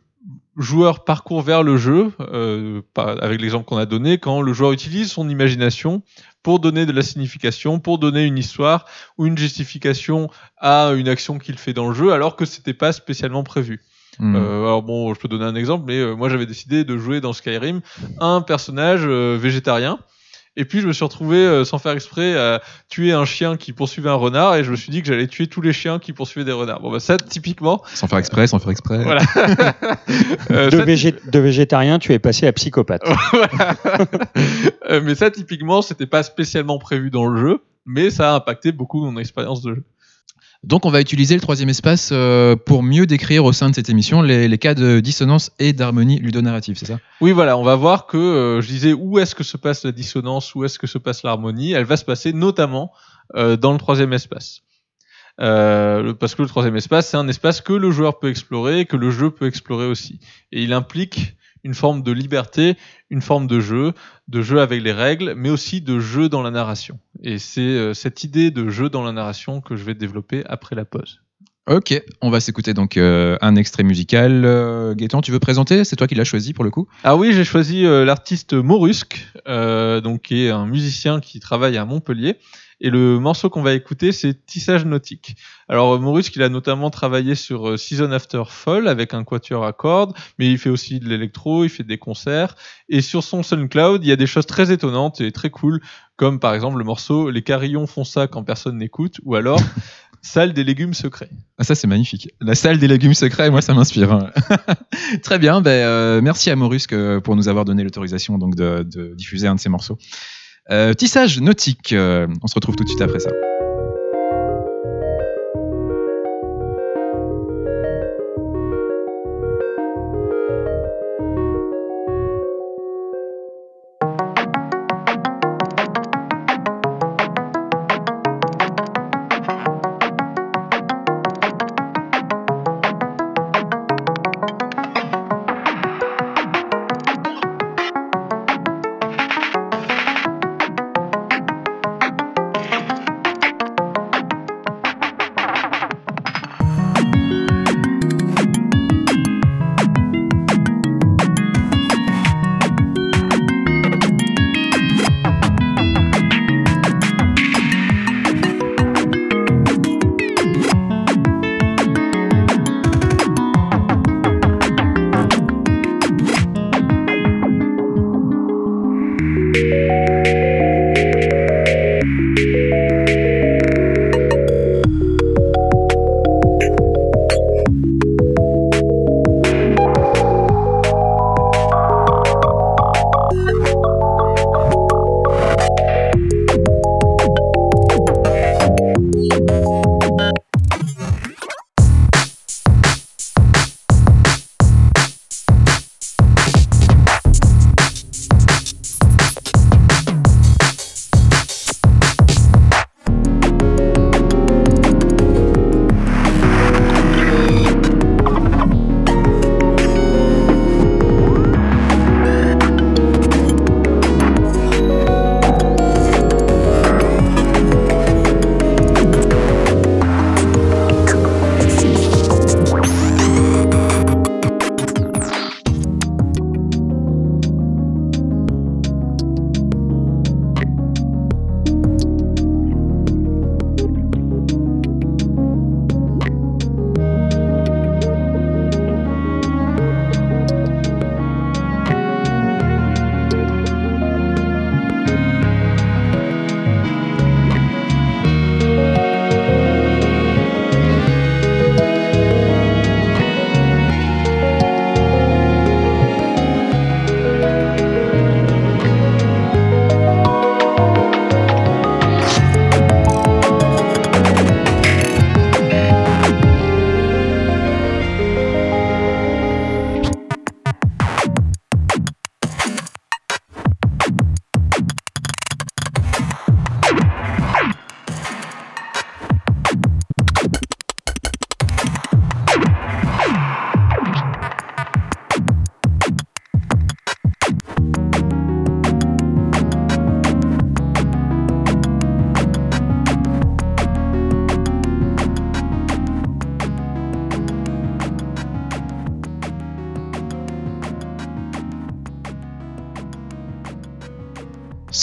joueur parcourt vers le jeu, euh, avec l'exemple qu'on a donné, quand le joueur utilise son imagination pour donner de la signification, pour donner une histoire ou une justification à une action qu'il fait dans le jeu, alors que c'était pas spécialement prévu. Hmm. Euh, alors bon, je peux donner un exemple, mais euh, moi j'avais décidé de jouer dans Skyrim un personnage végétarien. Et puis je me suis retrouvé euh, sans faire exprès à tuer un chien qui poursuivait un renard et je me suis dit que j'allais tuer tous les chiens qui poursuivaient des renards. Bon bah ça typiquement, Sans faire exprès, sans faire exprès. voilà. Euh, De, ça, végé- de végétarien, tu es passé à psychopathe. Euh, mais ça typiquement c'était pas spécialement prévu dans le jeu, mais ça a impacté beaucoup mon expérience de jeu. Donc on va utiliser le troisième espace euh, pour mieux décrire au sein de cette émission les, cas de dissonance et d'harmonie ludonarrative, c'est ça? Oui, voilà, on va voir que euh, je disais où est-ce que se passe la dissonance, où est-ce que se passe l'harmonie? Elle va se passer notamment euh, dans le troisième espace. Parce que le troisième espace, c'est un espace que le joueur peut explorer, que le jeu peut explorer aussi. Et il implique une forme de liberté, une forme de jeu, de jeu avec les règles, mais aussi de jeu dans la narration. Et c'est euh, cette idée de jeu dans la narration que je vais développer après la pause. Ok, on va s'écouter donc euh, un extrait musical. Euh, Gaëtan, tu veux présenter? C'est toi qui l'as choisi pour le coup Ah oui, j'ai choisi euh, l'artiste Morusque, donc qui est un musicien qui travaille à Montpellier. Et le morceau qu'on va écouter, c'est Tissage nautique. Alors euh, Morusque, il a notamment travaillé sur euh, Season After Fall avec un quatuor à cordes, mais il fait aussi de l'électro, il fait des concerts. Et sur son SoundCloud, il y a des choses très étonnantes et très cool, comme par exemple le morceau Les carillons font ça quand personne n'écoute, ou alors Salle des légumes secrets. Ah ça c'est magnifique. La salle des légumes secrets, moi ça m'inspire. hein. Très bien, ben, euh, merci à Morusque pour nous avoir donné l'autorisation donc de, de diffuser un de ces morceaux. Euh, tissage nautique, euh, on se retrouve tout de suite après ça.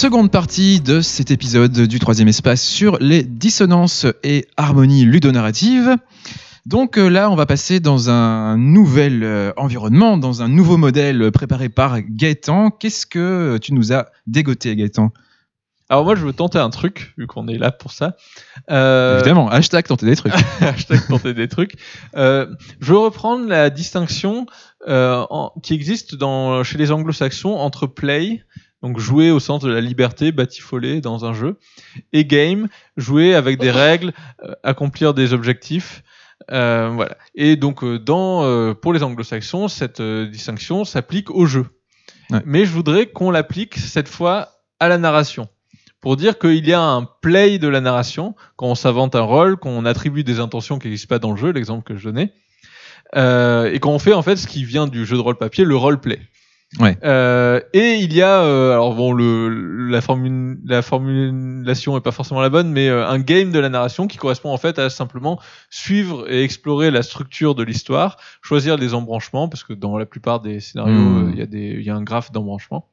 Seconde partie de cet épisode du troisième espace sur les dissonances et harmonies ludonarratives. Donc euh, là, on va passer dans un nouvel euh, environnement, dans un nouveau modèle préparé par Gaëtan. Qu'est-ce que tu nous as dégoté, Gaëtan? Alors moi, je veux tenter un truc, vu qu'on est là pour ça. Euh, Évidemment, hashtag tenter des trucs. hashtag tenter des trucs. Euh, je veux reprendre la distinction euh, en- qui existe dans, chez les anglo-saxons entre play, donc jouer au sens de la liberté, batifoler dans un jeu, et game, jouer avec des règles, euh, accomplir des objectifs. Euh, voilà. Et donc, euh, dans, euh, pour les anglo-saxons, cette euh, distinction s'applique au jeu. Ouais. Mais je voudrais qu'on l'applique cette fois à la narration. Pour dire qu'il y a un play de la narration, quand on s'invente un rôle, qu'on attribue des intentions qui n'existent pas dans le jeu, l'exemple que je donnais, euh, et qu'on fait en fait ce qui vient du jeu de rôle papier, le roleplay. Ouais. Euh, et il y a, euh, alors bon, le, la, formule, la formulation est pas forcément la bonne, mais euh, un game de la narration qui correspond en fait à simplement suivre et explorer la structure de l'histoire, choisir les embranchements, parce que dans la plupart des scénarios, Hmm. euh, il y a des, il y a un graphe d'embranchement.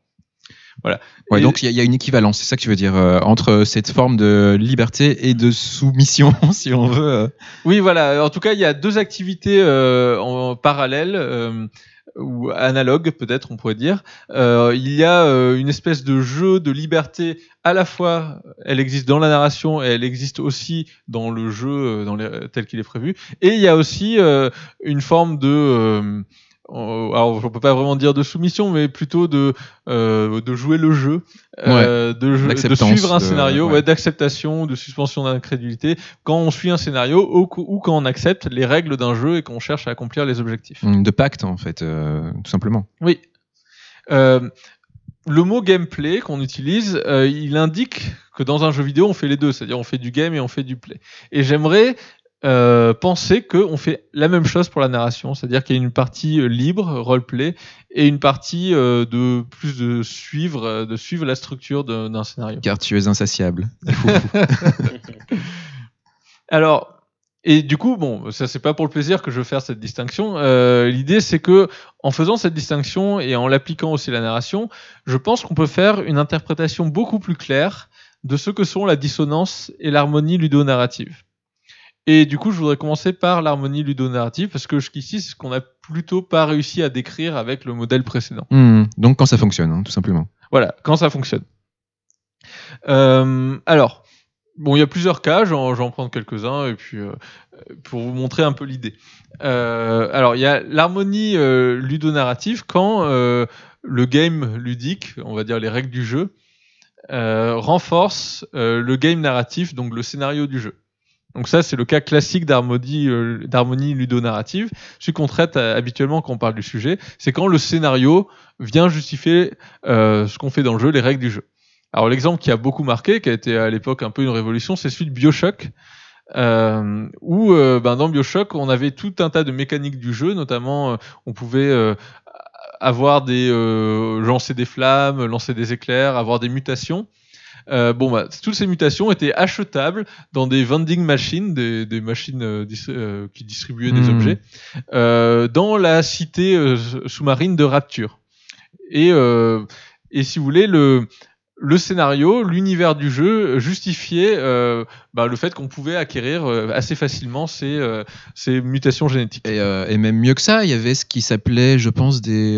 Ouais, Et- donc il y, y a une équivalence, c'est ça que tu veux dire, euh, entre cette forme de liberté et de soumission, si on veut. euh. Oui, voilà. En tout cas, il y a deux activités euh, en parallèle euh, ou analogues, peut-être, on pourrait dire. Euh, il y a euh, une espèce de jeu de liberté. À la fois, elle existe dans la narration et elle existe aussi dans le jeu euh, dans tel qu'il est prévu. Et il y a aussi une forme de alors on peut pas vraiment dire de soumission, mais plutôt de euh, de jouer le jeu, euh, de, jeu- de D'acceptance, suivre un de- scénario, ouais. ouais, d'acceptation, de suspension d'incrédulité quand on suit un scénario ou, quand on accepte les règles d'un jeu et qu'on cherche à accomplir les objectifs. de pacte, en fait, euh, tout simplement. Oui. Euh, le mot gameplay qu'on utilise, euh, il indique que dans un jeu vidéo, on fait les deux, c'est-à-dire on fait du game et on fait du play. Et j'aimerais euh, penser qu'on fait la même chose pour la narration, c'est-à-dire qu'il y a une partie euh, libre, roleplay, et une partie euh, de plus de suivre, euh, de suivre la structure d'un scénario. Car tu es insatiable. Alors, et du coup, bon, ça c'est pas pour le plaisir que je veux faire cette distinction. Euh, L'idée c'est que, en faisant cette distinction et en l'appliquant aussi à la narration, je pense qu'on peut faire une interprétation beaucoup plus claire de ce que sont la dissonance et l'harmonie ludonarrative. Et du coup, je voudrais commencer par l'harmonie ludonarrative parce que jusqu'ici, c'est ce qu'on a plutôt pas réussi à décrire avec le modèle précédent. Hmm, donc quand ça fonctionne, hein, tout simplement. Voilà, quand ça fonctionne. Euh, alors, bon, il y a plusieurs cas, j'en prends quelques-uns et puis euh, pour vous montrer un peu l'idée. Euh, alors, il y a l'harmonie ludonarrative quand le game ludique, on va dire les règles du jeu, renforce le game narratif, donc le scénario du jeu. Donc ça, c'est le cas classique d'harmonie euh, d'harmonie ludonarrative. Celui qu'on traite euh, habituellement quand on parle du sujet, c'est quand le scénario vient justifier euh, ce qu'on fait dans le jeu, les règles du jeu. Alors l'exemple qui a beaucoup marqué, qui a été à l'époque un peu une révolution, c'est celui de Bioshock, où ben, dans Bioshock, on avait tout un tas de mécaniques du jeu, notamment on pouvait avoir des lancer des flammes, lancer des éclairs, avoir des mutations. Euh, bon, bah, toutes ces mutations étaient achetables dans des vending machines, des, des machines euh, euh, qui distribuaient des Hmm. objets, dans la cité sous-marine de Rapture. Et, et si vous voulez, le, le scénario, l'univers du jeu justifiait euh, bah, le fait qu'on pouvait acquérir euh, assez facilement ces, euh, ces mutations génétiques. Et, et même mieux que ça, il y avait ce qui s'appelait, je pense, des,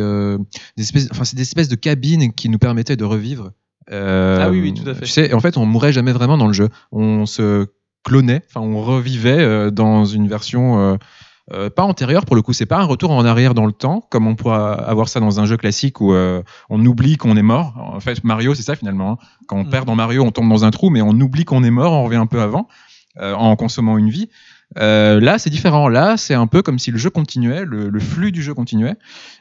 des espèces, enfin, des espèces de cabines qui nous permettaient de revivre. Euh, Ah oui, oui, tout à fait. Tu sais, en fait, on mourait jamais vraiment dans le jeu. On se clonait, enfin, on revivait euh, dans une version euh, pas antérieure pour le coup. C'est pas un retour en arrière dans le temps, comme on pourrait avoir ça dans un jeu classique où euh, on oublie qu'on est mort. En fait, Mario, c'est ça finalement. hein. Quand on Mm. perd dans Mario, on tombe dans un trou, mais on oublie qu'on est mort, on revient un peu avant, euh, en consommant une vie. Euh, là, c'est différent. Là, c'est un peu comme si le jeu continuait, le, le flux du jeu continuait,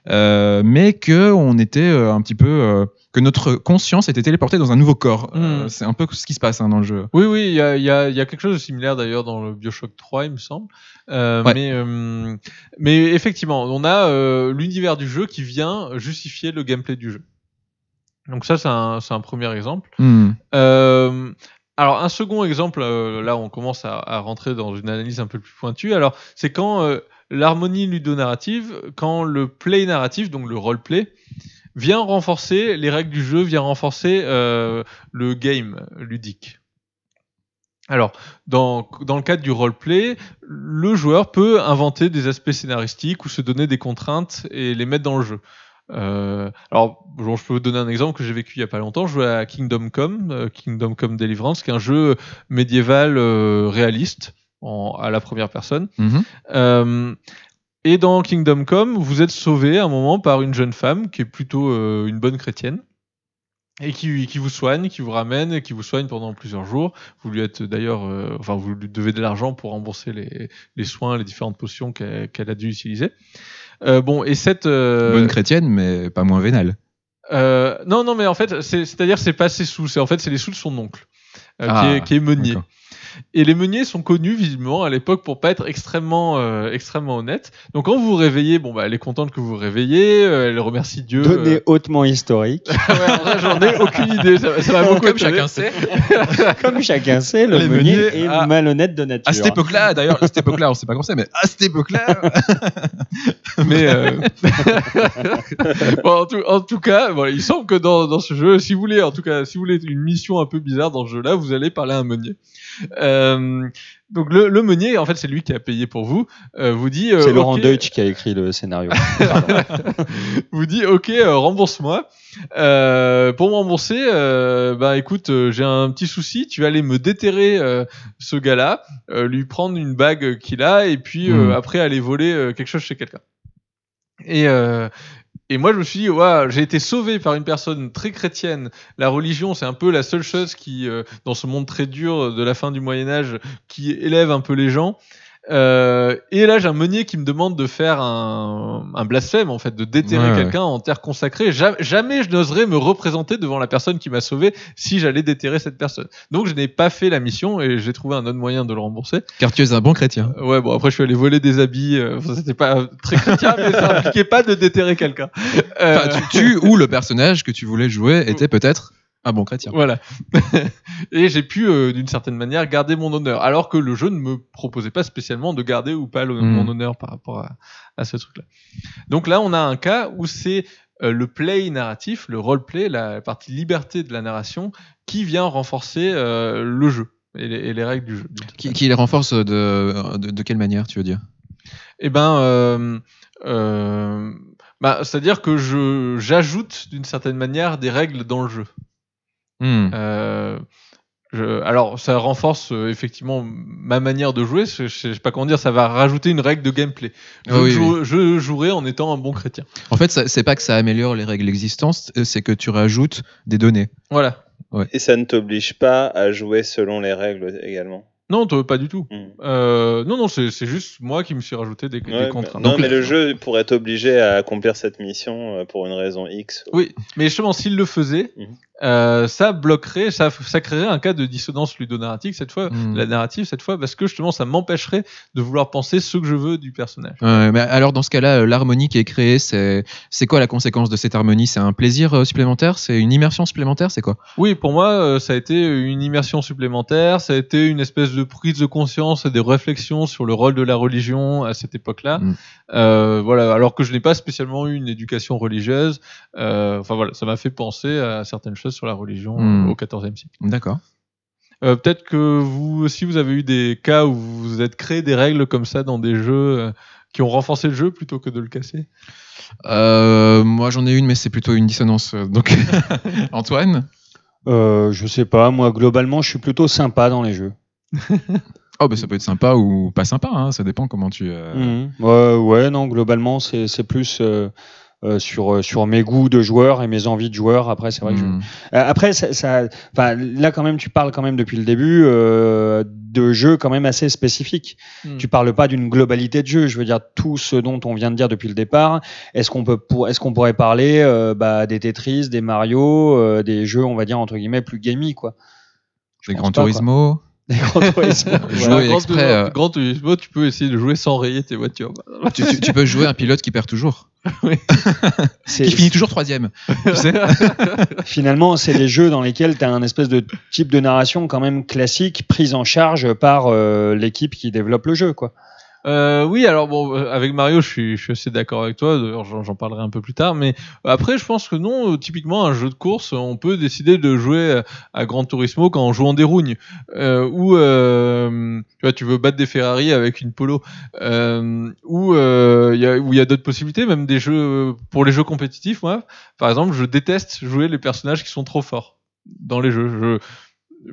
euh, mais que on était euh, un petit peu, que notre conscience était téléportée dans un nouveau corps. Euh, Mm. c'est un peu ce qui se passe hein, dans le jeu. Oui, oui, il y a, il y, a, il y a quelque chose de similaire d'ailleurs dans le Bioshock 3, il me semble. Euh, Ouais. mais, euh, mais effectivement, on a euh, l'univers du jeu qui vient justifier le gameplay du jeu. Donc ça, c'est un, c'est un premier exemple. Hmm. Alors un second exemple, euh, là on commence à, à rentrer dans une analyse un peu plus pointue. Alors c'est quand euh, l'harmonie ludonarrative, quand le play narratif, donc le roleplay, vient renforcer les règles du jeu, vient renforcer euh, le game ludique. Alors, dans, dans le cadre du roleplay, le joueur peut inventer des aspects scénaristiques ou se donner des contraintes et les mettre dans le jeu. Euh, alors, bon, je peux vous donner un exemple que j'ai vécu il y a pas longtemps. Je jouais à Kingdom Come, euh, Kingdom Come Deliverance, qui est un jeu médiéval euh, réaliste en, à la première personne. Mhm. Et dans Kingdom Come, vous êtes sauvé à un moment par une jeune femme qui est plutôt une bonne chrétienne et qui, qui vous soigne, qui vous ramène, et qui vous soigne pendant plusieurs jours. Vous lui êtes d'ailleurs, enfin, vous lui devez de l'argent pour rembourser les, les soins, les différentes potions qu'elle qu'elle a dû utiliser. Euh, bon, et cette euh, Bonne chrétienne, mais pas moins vénale. euh, non, non, mais en fait, c'est- c'est-à-dire c'est pas ses sous, c'est en fait c'est les sous de son oncle, euh, Ah, qui, est, qui est meunier. Et les meuniers sont connus visiblement à l'époque pour pas être extrêmement, euh, extrêmement honnêtes. Donc quand vous vous réveillez, bon bah elle est contente que vous vous réveillez, euh, elle remercie Dieu. Données euh. hautement. Ouais, là, j'en ai aucune idée. Ça, ça beaucoup Comme étonné. chacun sait. Comme chacun sait, le Les meunier est ah. malhonnête de nature. À cette époque-là, d'ailleurs, à cette époque-là, on sait pas comment c'est, mais à cette époque-là. Mais euh, bon, en, tout, en tout cas, il semble que dans, dans ce jeu, si vous voulez, en tout cas, si vous voulez une mission un peu bizarre dans ce jeu-là, vous allez parler à un meunier. Euh, donc le, le meunier, en fait, c'est lui qui a payé pour vous. euh, vous dit. euh, C'est Laurent Deutsch qui a écrit le scénario. vous dit ok rembourse-moi pour me rembourser bah écoute j'ai un petit souci tu vas aller me déterrer ce gars-là lui prendre une bague qu'il a et puis euh, Mm. après aller voler quelque chose chez quelqu'un et euh, et moi, je me suis dit, ouais, j'ai été sauvé par une personne très chrétienne. La religion, c'est un peu la seule chose qui, euh, dans ce monde très dur de la fin du Moyen Âge, qui élève un peu les gens. Euh, et là, j'ai un meunier qui me demande de faire un, un blasphème, en fait, de déterrer Ouais, ouais. quelqu'un en terre consacrée. Ja- jamais je n'oserais me représenter devant la personne qui m'a sauvé si j'allais déterrer cette personne. Donc, je n'ai pas fait la mission et j'ai trouvé un autre moyen de le rembourser. Car tu es un bon chrétien. Euh, ouais, bon, après, je suis allé voler des habits. euh, enfin, C'était pas très chrétien, mais ça impliquait pas de déterrer quelqu'un. Euh, Enfin, tu, tu ou le personnage que tu voulais jouer était peut-être un bon chrétien. Voilà. et j'ai pu, euh, d'une certaine manière, garder mon honneur. Alors que le jeu ne me proposait pas spécialement de garder ou pas le- Mm. mon honneur par rapport à, à ce truc-là. Donc là, on a un cas où c'est euh, le play narratif, le roleplay, la partie liberté de la narration, qui vient renforcer euh, le jeu et les, et les règles du jeu. Qui, qui les renforce de, de, de quelle manière, tu veux dire? Eh ben, bah, c'est-à-dire que je j'ajoute d'une certaine manière des règles dans le jeu. Hmm. Euh, je- alors, ça renforce euh, effectivement ma manière de jouer. Je, je sais pas comment dire. Ça va rajouter une règle de gameplay. Je, oui, jou- je jouerai en étant un bon chrétien. En fait, c'est pas que ça améliore les règles existantes, c'est que tu rajoutes des données. Voilà. Et ça ne t'oblige pas à jouer selon les règles également. Non, pas du tout. Hmm. Euh, non, non, c'est c'est juste moi qui me suis rajouté des, des Ouais, contraintes. bah, non, Donc, mais le jeu pourrait t'obliger à accomplir cette mission euh, pour une raison X. Oui, mais justement, s'il le faisait, Mhm. euh, ça bloquerait, ça, ça créerait un cas de dissonance ludonarrative cette fois, Mhm. la narrative cette fois, parce que justement, ça m'empêcherait de vouloir penser ce que je veux du personnage. Ouais, mais alors dans ce cas-là, l'harmonie qui est créée, c'est c'est quoi la conséquence de cette harmonie? C'est un plaisir supplémentaire? C'est une immersion supplémentaire? C'est quoi? Oui, pour moi, ça a été une immersion supplémentaire, ça a été une espèce de prise de conscience et des réflexions sur le rôle de la religion à cette époque-là. Mhm. Euh, voilà, alors que je n'ai pas spécialement eu une éducation religieuse. Euh, enfin voilà, ça m'a fait penser à certaines choses sur la religion euh, au XIVe siècle. D'accord. Euh, Peut-être que vous aussi, vous avez eu des cas où vous vous êtes créé des règles comme ça dans des jeux qui ont renforcé le jeu plutôt que de le casser? Euh, moi, j'en ai une, mais c'est plutôt une dissonance. Donc, Antoine? Euh, je sais pas, moi globalement, je suis plutôt sympa dans les jeux. Oh, bah, ça peut être sympa ou pas sympa, hein, ça dépend comment tu. euh, Mhm. Ouais, ouais, non, globalement, c'est c'est plus euh, euh, sur, sur mes goûts de joueur et mes envies de joueur. Après, c'est vrai que je-. Euh, Après, ça, ça- enfin, là quand même, tu parles quand même depuis le début euh, de jeux quand même assez spécifiques. Hmm. Tu parles pas d'une globalité de jeu. Je veux dire tout ce dont on vient de dire depuis le départ. Est-ce qu'on peut, pour- est-ce qu'on pourrait parler euh, bah, des Tetris, des Mario, euh, des jeux, on va dire entre guillemets plus gamey quoi? Je Des Gran pas, Turismo. Jouer. Grand exprès, Turismo- euh, Grand Turismo, tu peux essayer de jouer sans rayer tes voitures. tu, tu- tu peux jouer un pilote qui perd toujours. C'est- Qui finit toujours troisième. Tu sais Finalement, c'est des jeux dans lesquels tu as un espèce de type de narration quand même classique prise en charge par euh, l'équipe qui développe le jeu quoi. Euh, oui, alors bon, euh, avec Mario, je suis, assez d'accord avec toi. J'en parlerai un peu plus tard. Mais après, je pense que non. euh, Typiquement, un jeu de course, on peut décider de jouer euh, à Gran Turismo quand on joue en dérougne, euh, ou euh, tu vois, tu veux battre des Ferrari avec une Polo, euh, ou euh, il y a, d'autres possibilités, même des jeux pour les jeux compétitifs. Moi, par exemple, je déteste jouer les personnages qui sont trop forts dans les jeux. Je,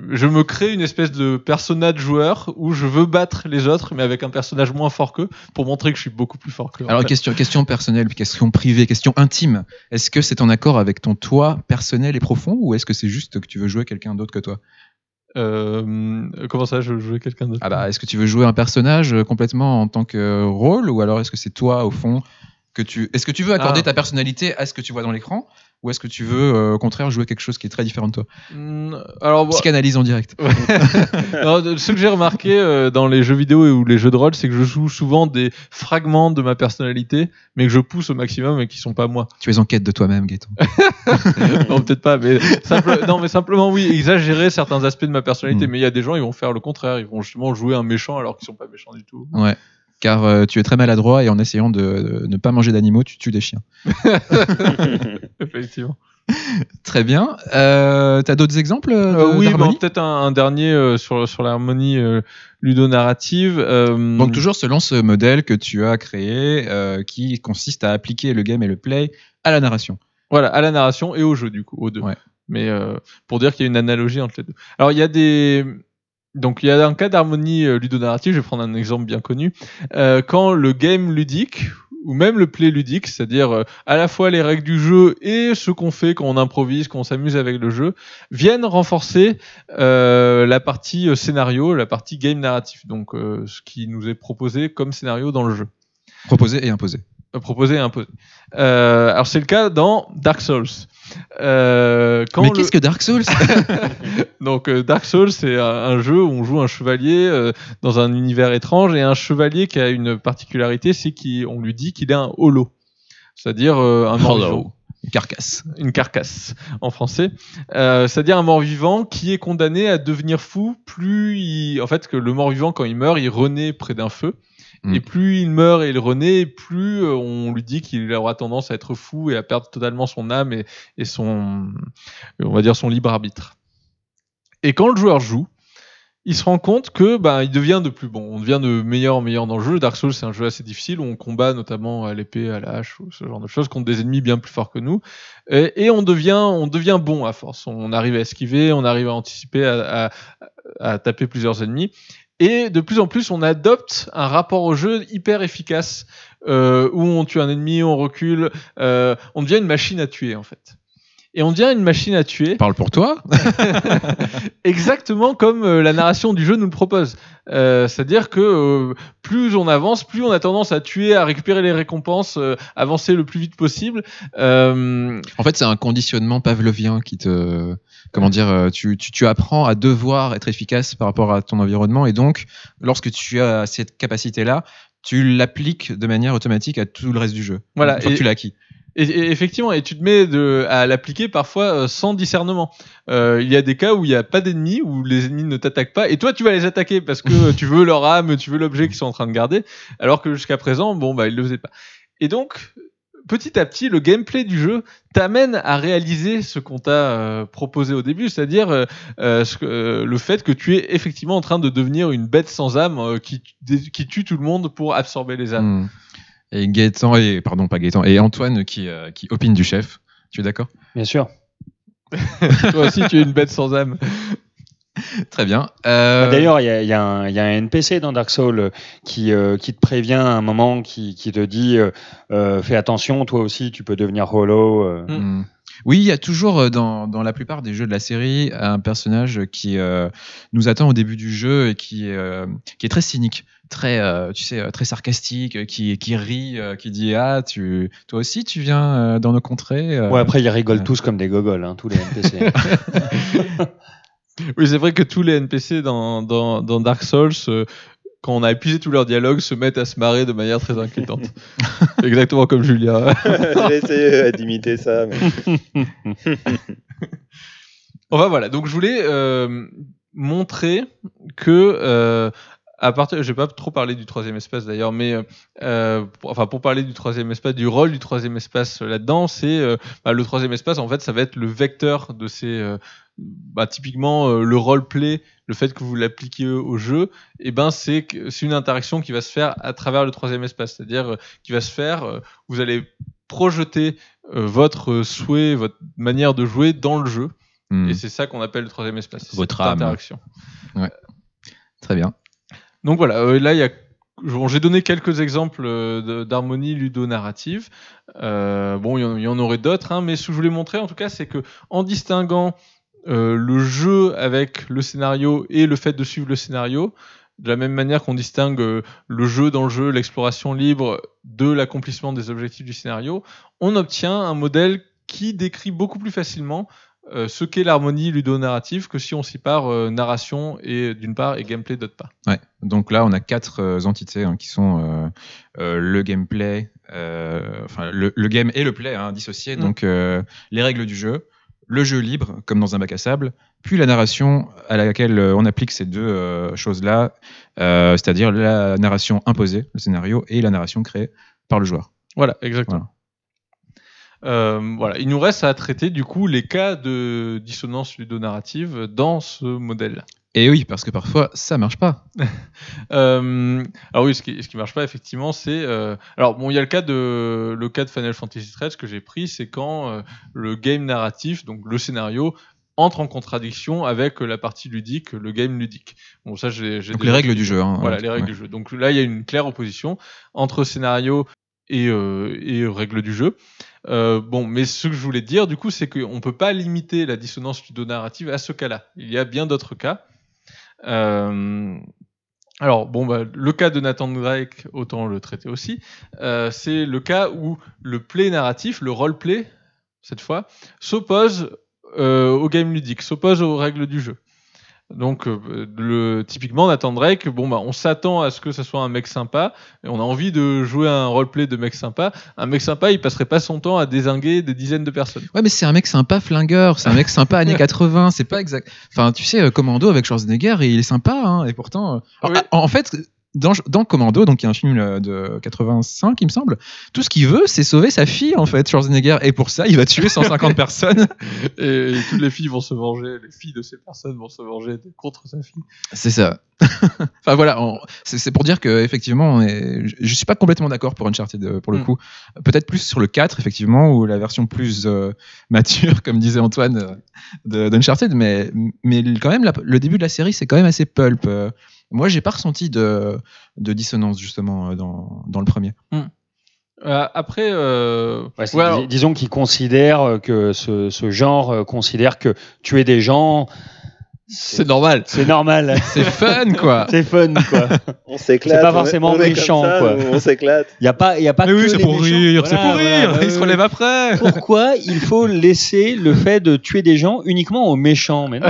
je me crée une espèce de personnage joueur où je veux battre les autres, mais avec un personnage moins fort qu'eux, pour montrer que je suis beaucoup plus fort qu'eux. en Alors, fait. question, question personnelle, question privée, question intime. Est-ce que c'est en accord avec ton toi personnel et profond ou est-ce que c'est juste que tu veux jouer quelqu'un d'autre que toi? Euh, comment ça, je veux jouer quelqu'un d'autre? Ah bah, est-ce que tu veux jouer un personnage euh, complètement en tant que rôle ou alors est-ce que c'est toi au fond que tu est-ce que tu veux accorder Ah. ta personnalité à ce que tu vois dans l'écran? Ou est-ce que tu veux euh, au contraire jouer quelque chose qui est très différent de toi? Hmm, Alors, Psychanalyse en direct. non, ce que j'ai remarqué euh, dans les jeux vidéo ou les jeux de rôle, c'est que je joue souvent des fragments de ma personnalité, mais que je pousse au maximum et qui sont pas moi. Tu es en quête de toi-même, Gaëtan. non, peut-être pas, mais simple- non, mais simplement oui, exagérer certains aspects de ma personnalité. Mm. Mais il y a des gens, ils vont faire le contraire, ils vont justement jouer un méchant alors qu'ils sont pas méchants du tout. Ouais. Car euh, tu es très maladroit et en essayant de, de ne pas manger d'animaux, tu tues des chiens. Effectivement. Très bien. Euh, T'as d'autres exemples euh, de- oui, bon, peut-être un, un dernier euh, sur sur l'harmonie euh, ludonarrative. euh, Donc toujours selon ce modèle que tu as créé, euh, qui consiste à appliquer le game et le play à la narration. Voilà, à la narration et au jeu, du coup, aux deux. Ouais. Mais euh, pour dire qu'il y a une analogie entre les deux. Alors, il y a des. Donc, il y a un cas d'harmonie euh, ludonarrative, je vais prendre un exemple bien connu. Euh, quand le game ludique, ou même le play ludique, c'est-à-dire euh, à la fois les règles du jeu et ce qu'on fait quand on improvise, quand on s'amuse avec le jeu, viennent renforcer euh, la partie euh, scénario, la partie game narratif. Donc, euh, ce qui nous est proposé comme scénario dans le jeu. Proposer et imposer. Euh, proposé et imposé. Euh, alors c'est le cas dans Dark Souls. Euh, quand Mais le- qu'est-ce que Dark Souls Donc euh, Dark Souls c'est un, jeu où on joue un chevalier euh, dans un univers étrange et un chevalier qui a une particularité, c'est qu'on lui dit qu'il est un holo, c'est-à-dire un mort Une carcasse. une carcasse en français, Euh, c'est-à-dire un mort-vivant qui est condamné à devenir fou. Plus il... en fait que le mort-vivant quand il meurt, il renaît près d'un feu. Mm. Et plus il meurt et il renaît, plus euh, on lui dit qu'il aura tendance à être fou et à perdre totalement son âme et, son, on va dire son libre arbitre. Et quand le joueur joue, il se rend compte que ben il devient de plus bon, on devient de meilleur en meilleur dans le jeu. Dark Souls c'est un jeu assez difficile où on combat notamment à l'épée, à la hache ou ce genre de choses contre des ennemis bien plus forts que nous. Et, on devient on devient bon à force. On arrive à esquiver, on arrive à anticiper, à taper plusieurs ennemis. Et de plus en plus, on adopte un rapport au jeu hyper efficace, euh, où on tue un ennemi, on recule, euh, on devient une machine à tuer en fait. Et on devient une machine à tuer Parle pour toi. exactement comme euh, la narration du jeu nous le propose. Euh, C'est-à-dire que euh, plus on avance, plus on a tendance à tuer, à récupérer les récompenses, euh, avancer le plus vite possible. En fait, c'est un conditionnement pavlovien qui te, comment dire, tu, tu, tu apprends à devoir être efficace par rapport à ton environnement et donc, lorsque tu as cette capacité-là, tu l'appliques de manière automatique à tout le reste du jeu. Voilà, Une fois que tu l'as acquis. Et, et effectivement, et tu te mets de, à l'appliquer parfois euh, sans discernement. Euh, il y a des cas où il n'y a pas d'ennemis, où les ennemis ne t'attaquent pas, et toi tu vas les attaquer parce que tu veux leur âme, tu veux l'objet qu'ils sont en train de garder, alors que jusqu'à présent, bon bah ils le faisaient pas. Et donc, petit à petit, le gameplay du jeu t'amène à réaliser ce qu'on t'a euh, proposé au début, c'est-à-dire euh, euh, euh, le fait que tu es effectivement en train de devenir une bête sans âme euh, qui, qui tue tout le monde pour absorber les âmes. Hmm. Et Gaëtan, et, pardon, pas Gaëtan, et Antoine qui, euh, qui opine du chef. Tu es d'accord? Bien sûr. Toi aussi, tu es une bête sans âme. Très bien. Euh, Bah, D'ailleurs, il y y a un il y a un NPC dans Dark Souls qui, euh, qui te prévient à un moment, qui, qui te dit euh, euh, fais attention, toi aussi, tu peux devenir hollow. euh. Hmm. Oui, il y a toujours dans, dans la plupart des jeux de la série un personnage qui euh, nous attend au début du jeu et qui, euh, qui est très cynique, très, euh, tu sais, euh, très sarcastique, qui, qui rit, euh, qui dit ah tu, toi aussi tu viens euh, dans nos contrées. euh. Ouais, après, ils rigolent euh. tous comme des gogoles, hein, tous les NPC. Oui, c'est vrai que tous les NPC dans, dans, dans Dark Souls, euh, quand on a épuisé tous leurs dialogues, se mettent à se marrer de manière très inquiétante. Exactement comme Julia. J'ai essayé euh, d'imiter ça. Mais... Enfin voilà, donc je voulais euh, montrer que euh, à partir, je vais pas trop parler du troisième espace d'ailleurs, mais euh, euh, pour, enfin pour parler du troisième espace, du rôle du troisième espace euh, là-dedans, c'est euh, bah, le troisième espace en fait, ça va être le vecteur de ces, euh, bah, typiquement le roleplay, le fait que vous l'appliquiez au jeu, et ben c'est une interaction qui va se faire à travers le troisième espace, c'est-à-dire qui va se faire, vous allez projeter votre souhait, votre manière de jouer dans le jeu, Hmm, et c'est ça qu'on appelle le troisième espace, Votre interaction. Très bien. Donc voilà, euh, là j'ai donné quelques exemples euh, d'harmonie ludonarrative. Euh, bon, il y en- aurait d'autres, hein, mais ce que je voulais montrer en tout cas, c'est que en distinguant le jeu avec le scénario et le fait de suivre le scénario, de la même manière qu'on distingue le jeu dans le jeu, l'exploration libre de l'accomplissement des objectifs du scénario, on obtient un modèle qui décrit beaucoup plus facilement euh, ce qu'est l'harmonie ludonarrative que si on sépare euh, narration et d'une part et gameplay d'autre part. Ouais. Donc là, on a quatre euh, entités hein, qui sont euh, le gameplay, enfin le, le game et le play hein, dissociés. Mm. Donc les règles du jeu, le jeu libre comme dans un bac à sable, puis la narration à laquelle on applique ces deux choses-là, c'est-à-dire la narration imposée, le scénario, et la narration créée par le joueur. Voilà, exactement. Euh, voilà, il nous reste à traiter du coup les cas de dissonance ludonarrative dans ce modèle. Et oui, parce que parfois ça marche pas. Euh, alors oui, ce qui, ce qui marche pas effectivement, c'est euh, alors bon, il y a le cas de le cas de Final Fantasy XIII que j'ai pris, c'est quand le game narratif, donc le scénario, entre en contradiction avec la partie ludique, le game ludique. Bon, ça, j'ai j'ai Donc les règles du jeu. hein. Voilà, les règles du jeu. Donc là, il y a une claire opposition entre scénario et, euh, et règles du jeu. Euh, bon, mais ce que je voulais dire, du coup, c'est qu'on ne peut pas limiter la dissonance ludonarrative à ce cas-là. Il y a bien d'autres cas. Euh, alors, bon, bah, le cas de Nathan Drake, autant le traiter aussi. Euh, c'est le cas où le play narratif, le roleplay, cette fois, s'oppose au game ludique, s'oppose aux règles du jeu. Donc, euh, le, typiquement, Nathan Drake, bon, bah, on s'attend à ce que ce soit un mec sympa, et on a envie de jouer un roleplay de mec sympa. Un mec sympa, il passerait pas son temps à désinguer des dizaines de personnes. Ouais, mais c'est un mec sympa flingueur, c'est un mec sympa années 80, c'est pas exact. Enfin, tu sais, euh, Commando avec Schwarzenegger, il est sympa, hein, et pourtant. euh, Oui. En fait, dans, dans Commando, donc il y a un film euh, de 85, il me semble, tout ce qu'il veut, c'est sauver sa fille, en fait, Schwarzenegger, et pour ça, il va tuer 150 personnes. Et, et toutes les filles vont se venger, les filles de ces personnes vont se venger contre sa fille. C'est ça. enfin voilà, c'est pour dire que effectivement, est- je, je suis pas complètement d'accord pour Uncharted euh, pour le Mm. coup. Peut-être plus sur le 4 effectivement ou la version plus euh, mature comme disait Antoine d'Uncharted, mais mais quand même la- le début de la série c'est quand même assez pulp. Euh, Moi j'ai pas ressenti de, de dissonance justement euh, dans, dans le premier. Euh, après, euh, Ouais, c'est- ouais, alors- dis- disons qu'ils considèrent que ce, ce genre euh, considère que tuer des gens, c'est normal. c'est normal. C'est fun quoi. c'est fun, quoi. On s'éclate. C'est pas on est- forcément on est comme méchant, ça, quoi. On s'éclate. Il n'y a pas, y a pas Mais que oui, c'est pour méchants. rire, c'est pour voilà, rire. Il se relève après. Pourquoi il faut laisser le fait de tuer des gens uniquement aux méchants? Mais non,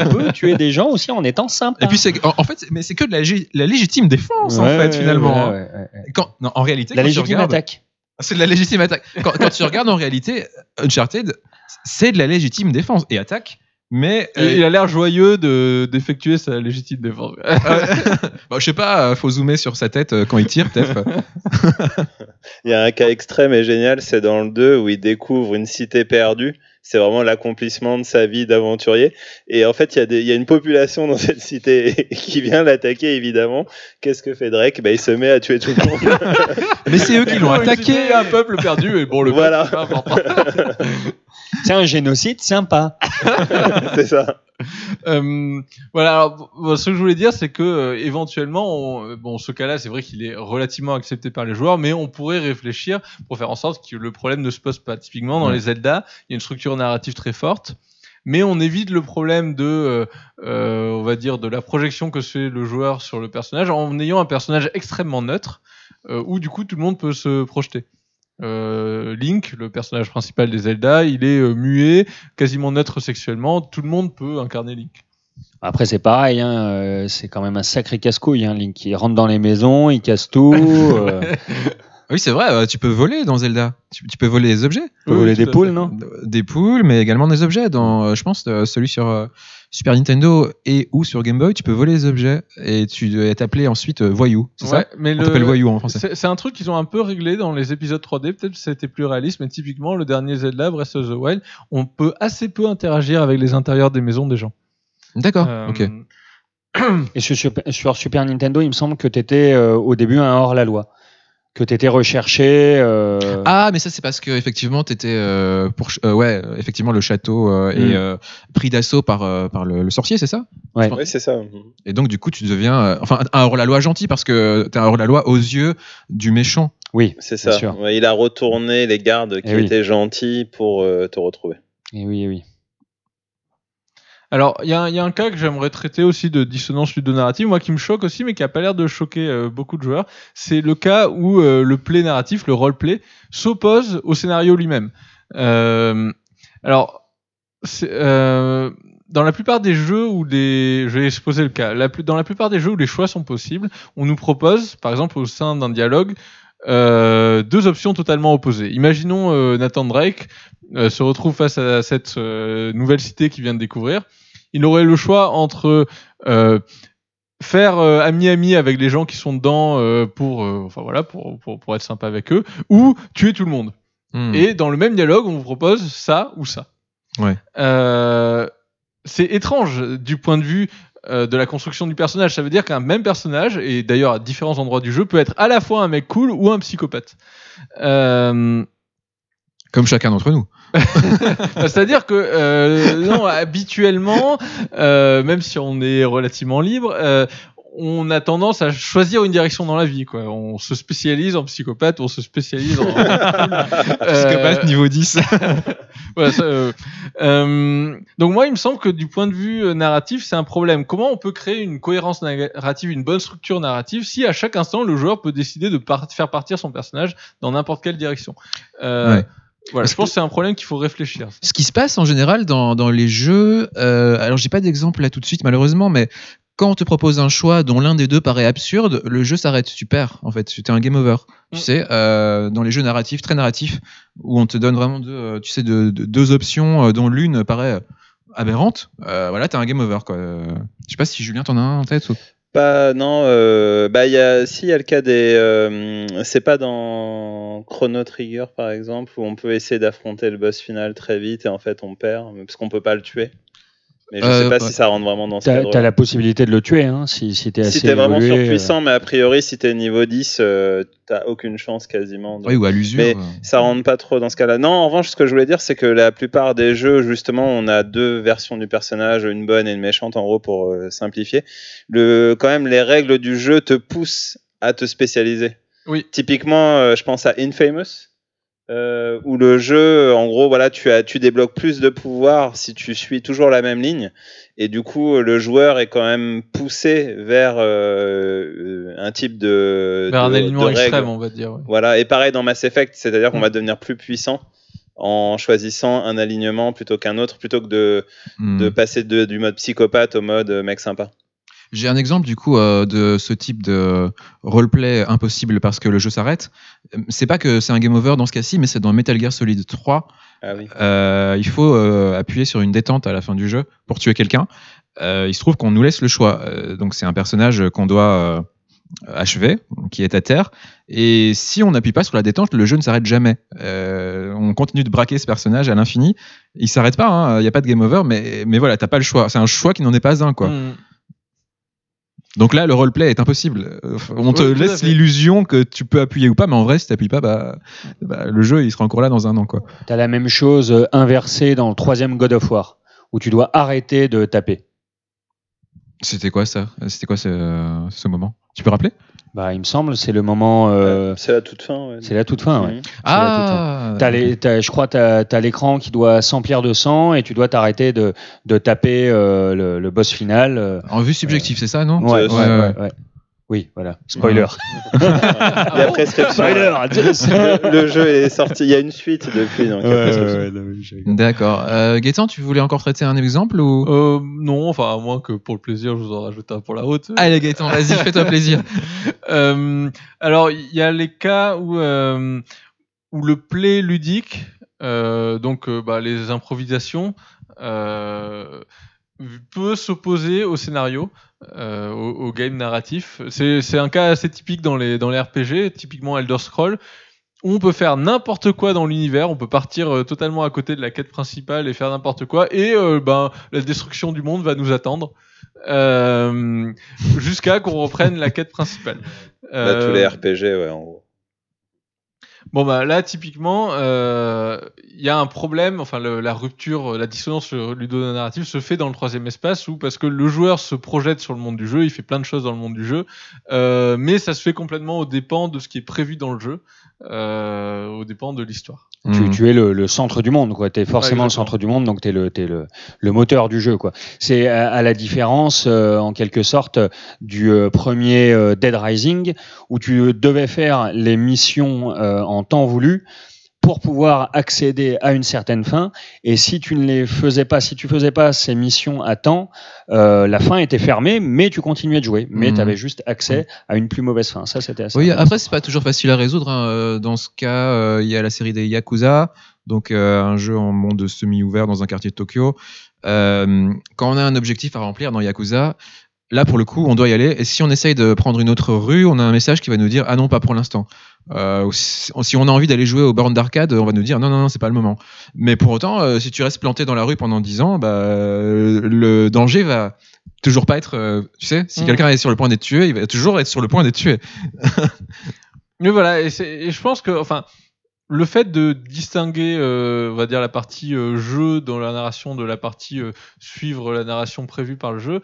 on peut tuer des gens aussi en étant sympa. Et puis c'est en, fait mais c'est que de la, légitime défense en fait finalement. ouais, hein. ouais, ouais. Quand, non, en réalité, La quand tu légitime regardes- attaque. C'est de la légitime attaque. Quand, quand tu regardes en réalité, Uncharted, c'est de la légitime défense et attaque, mais Et euh, il a l'air joyeux de d'effectuer sa légitime défense. bah, je sais pas, euh, faut zoomer sur sa tête euh, quand il tire, peut-être. Il y a un cas extrême et génial, c'est dans le 2 où il découvre une cité perdue. C'est vraiment l'accomplissement de sa vie d'aventurier. Et en fait, il y, a y une population dans cette cité qui vient l'attaquer, évidemment. Qu'est-ce que fait Drake? Bah, Il se met à tuer tout le monde. mais c'est eux qui l'ont attaqué. un peuple perdu et bon le Voilà. peuple, c'est pas important. C'est un génocide sympa. c'est ça. Euh, voilà. Alors, bon, ce que je voulais dire, c'est que euh, éventuellement, on- euh, bon, ce cas-là, c'est vrai qu'il est relativement accepté par les joueurs, mais on pourrait réfléchir pour faire en sorte que le problème ne se pose pas. Typiquement, dans Ouais. les Zelda, il y a une structure narrative très forte. Mais on évite le problème de, euh, on va dire, de la projection que fait le joueur sur le personnage en ayant un personnage extrêmement neutre, euh, où du coup tout le monde peut se projeter. Euh, Link, le personnage principal des Zelda, il est euh, muet, quasiment neutre sexuellement. Tout le monde peut incarner Link. Après, c'est pareil, hein, euh, c'est quand même un sacré casse-couille. Hein, Link, il rentre dans les maisons, il casse tout. euh, Oui, c'est vrai, euh, tu peux voler dans Zelda. Tu, tu peux voler des objets. Tu peux Oui, voler des poules, non Des poules, mais également des objets. Dans, euh, je pense, euh, celui sur euh, Super Nintendo et ou sur Game Boy, tu peux voler des objets et tu dois être appelé ensuite euh, voyou. C'est Ouais, ça mais On le- t'appelle voyou en français. C'est un truc qu'ils ont un peu réglé dans les épisodes 3D. Peut-être que c'était plus réaliste, mais typiquement, le dernier Zelda, Breath of the Wild, on peut assez peu interagir avec les intérieurs des maisons des gens. D'accord, Euh, ok. Et sur, Super- sur Super Nintendo, il me semble que tu étais au début un hors-la-loi. Que tu étais recherché. euh, Ah, mais ça, c'est parce que effectivement, t'étais euh, pour, euh, ouais, effectivement, le château euh, Mm. est euh, pris d'assaut par par, par le, le sorcier, c'est ça? Ouais. Oui, c'est ça. Et donc, du coup, tu deviens, euh, enfin, un hors-la-loi gentil parce que t'es un hors-la-loi aux yeux du méchant. Oui, C'est ça. sûr. Ouais, il a retourné les gardes qui Eh oui. étaient gentils pour euh, te retrouver. et oui, et oui. Alors, il y, a un- cas que j'aimerais traiter aussi de dissonance ludonarrative, moi qui me choque aussi, mais qui a pas l'air de choquer euh, beaucoup de joueurs. C'est le cas où euh, le play narratif, le roleplay, s'oppose au scénario lui-même. Euh, alors, dans la plupart des jeux où des, je vais exposer le cas. Dans la plupart des jeux où les choix sont possibles, on nous propose, par exemple au sein d'un dialogue, euh, deux options totalement opposées. Imaginons euh, Nathan Drake euh, se retrouve face à cette nouvelle cité qu'il vient de découvrir. Il aurait le choix entre faire ami-ami avec les gens qui sont dedans pour, enfin voilà, pour, pour, pour être sympa avec eux, ou tuer tout le monde. Hmm. Et dans le même dialogue, on vous propose ça ou ça. Ouais. C'est étrange du point de vue euh, de la construction du personnage. Ça veut dire qu'un même personnage, et d'ailleurs à différents endroits du jeu, peut être à la fois un mec cool ou un psychopathe. Euh, Comme chacun d'entre nous. bah, C'est-à-dire que euh, non, habituellement, euh, même si on est relativement libre, euh, on a tendance à choisir une direction dans la vie. Quoi. On se spécialise en psychopathe, on se spécialise en Psychopathe Euh, niveau 10. voilà, ça, euh, euh, donc moi, il me semble que du point de vue narratif, c'est un problème. Comment on peut créer une cohérence narrative, une bonne structure narrative, si à chaque instant le joueur peut décider de par- faire partir son personnage dans n'importe quelle direction? Euh, Ouais. Voilà, Parce je pense que c'est un problème qu'il faut réfléchir. Ce qui se passe en général dans, dans les jeux, euh, alors j'ai pas d'exemple là tout de suite malheureusement, mais quand on te propose un choix dont l'un des deux paraît absurde, le jeu s'arrête, tu perds en fait, tu es un game over. Tu Mm. sais, euh, dans les jeux narratifs, très narratifs, où on te donne vraiment deux, euh, tu sais, de, de- deux options euh, dont l'une paraît aberrante, euh, voilà, t'as un game over quoi. Je sais pas si Julien t'en as un en tête ou... Pas, non, euh, bah, il y a, si, il y a le cas des. euh, c'est pas dans Chrono Trigger, par exemple, où on peut essayer d'affronter le boss final très vite et en fait on perd, parce qu'on peut pas le tuer. Mais je Euh, sais pas ouais. si ça rentre vraiment dans ce T'as cadre. t'as la possibilité de le tuer, hein, si, si t'es assez Si t'es vraiment évolué, euh. surpuissant, mais a priori, si t'es niveau 10, euh, t'as aucune chance quasiment. de- Oui, ou à l'usure. Mais euh. ça rentre pas trop dans ce cas-là. Non, en revanche, ce que je voulais dire, c'est que la plupart des jeux, justement, on a deux versions du personnage, une bonne et une méchante, en gros, pour euh, simplifier. Le, quand même, les règles du jeu te poussent à te spécialiser. Oui. Typiquement, euh, je pense à Infamous. Euh, où le jeu, en gros, voilà, tu as, tu débloques plus de pouvoir si tu suis toujours la même ligne, et du coup, le joueur est quand même poussé vers euh, un type de, Vers un de- règles. extrême, on va dire. ouais. Voilà, et pareil dans Mass Effect, c'est-à-dire qu'on va devenir plus puissant en choisissant un alignement plutôt qu'un autre, plutôt que de, Hmm. de passer de- du mode psychopathe au mode euh, mec sympa. J'ai un exemple du coup euh, de ce type de roleplay impossible parce que le jeu s'arrête. C'est pas que c'est un game over dans ce cas-ci, mais c'est dans Metal Gear Solid 3. Ah oui. Euh, il faut euh, appuyer sur une détente à la fin du jeu pour tuer quelqu'un. Il se trouve qu'on nous laisse le choix. Donc c'est un personnage qu'on doit achever, qui est à terre. Et si on n'appuie pas sur la détente, le jeu ne s'arrête jamais. Euh, on continue de braquer ce personnage à l'infini. Il s'arrête pas. hein. Il n'y a pas de game over, mais mais voilà, t'as pas le choix. C'est un choix qui n'en est pas un quoi. Mm. Donc là, le roleplay est impossible. Euh, On te laisse l'illusion que tu peux appuyer ou pas, mais en vrai, si t'appuies pas, bah, bah, le jeu il sera encore là dans un an, quoi. T'as la même chose euh, inversée dans le troisième God of War, où tu dois arrêter de taper. C'était quoi ça? C'était quoi ce, ce moment? Tu peux rappeler? Bah, il me semble, c'est le moment. euh, C'est la toute fin. ouais. c'est la toute fin, ouais. Mhm. Ah, T'as les- t'as- je crois que tu as, l'écran qui doit s'emplir de sang et tu dois t'arrêter de, de taper euh, le, le boss final. euh. en vue subjective, c'est ça, non? Ouais, C'est- ouais, ouais, ouais, ouais. ouais. Oui, voilà. Spoiler. Il y a prescription. Spoiler. le, le jeu est sorti. Il y a une suite depuis. Donc. D'accord. Euh, Gaëtan, tu voulais encore traiter un exemple ou? Euh, non, enfin, à moins que pour le plaisir, je vous en rajoute un pour la haute. Allez Gaëtan, vas-y, fais-toi plaisir. Euh, alors, il y a les cas où, euh, où le play ludique, euh, donc bah, les improvisations, euh, peut s'opposer au scénario, euh, au, au game narratif. C'est un cas assez typique dans les, dans les RPG, typiquement Elder Scroll, où on peut faire n'importe quoi dans l'univers, on peut partir euh, totalement à côté de la quête principale et faire n'importe quoi, et euh, ben, la destruction du monde va nous attendre. euh, jusqu'à qu'on reprenne la quête principale. Bah, tous Euh, les RPG, ouais, en gros. Bon bah là typiquement euh, il y a un problème, enfin la rupture, euh, la dissonance ludonarrative se fait dans le troisième espace où parce que le joueur se projette sur le monde du jeu, il fait plein de choses dans le monde du jeu, euh, mais ça se fait complètement aux dépens de ce qui est prévu dans le jeu, euh, aux dépens de l'histoire. tu, Hmm. tu es le, le centre du monde, quoi. Tu es forcément Ouais, le centre du monde, donc tu es, le, t'es le, le moteur du jeu, quoi. C'est à, à la différence, euh, en quelque sorte, du euh, premier euh, Dead Rising, où tu devais faire les missions euh, en temps voulu pour pouvoir accéder à une certaine fin. Et si tu ne les faisais pas, si tu faisais pas ces missions à temps, euh, la fin était fermée, mais tu continuais de jouer. Mais Mhm. tu avais juste accès à une plus mauvaise fin. Ça, c'était assez Oui, après c'est pas toujours facile à résoudre. hein. Euh, Dans ce cas, euh, il y a la série des Yakuza, donc euh, un jeu en monde semi-ouvert dans un quartier de Tokyo. Quand on a un objectif à remplir dans Yakuza, là pour le coup, on doit y aller. Et si on essaye de prendre une autre rue, on a un message qui va nous dire ah non pas pour l'instant. Euh, si on a envie d'aller jouer au bornes d'arcade, on va nous dire non non non c'est pas le moment. Mais pour autant, euh, si tu restes planté dans la rue pendant 10 ans, bah le danger va toujours pas être. euh, tu sais, si Mm. quelqu'un est sur le point d'être tué, il va toujours être sur le point d'être tué. Mais voilà, et je pense que, enfin, le fait de distinguer, euh, on va dire, la partie euh, jeu dans la narration de la partie euh, suivre la narration prévue par le jeu,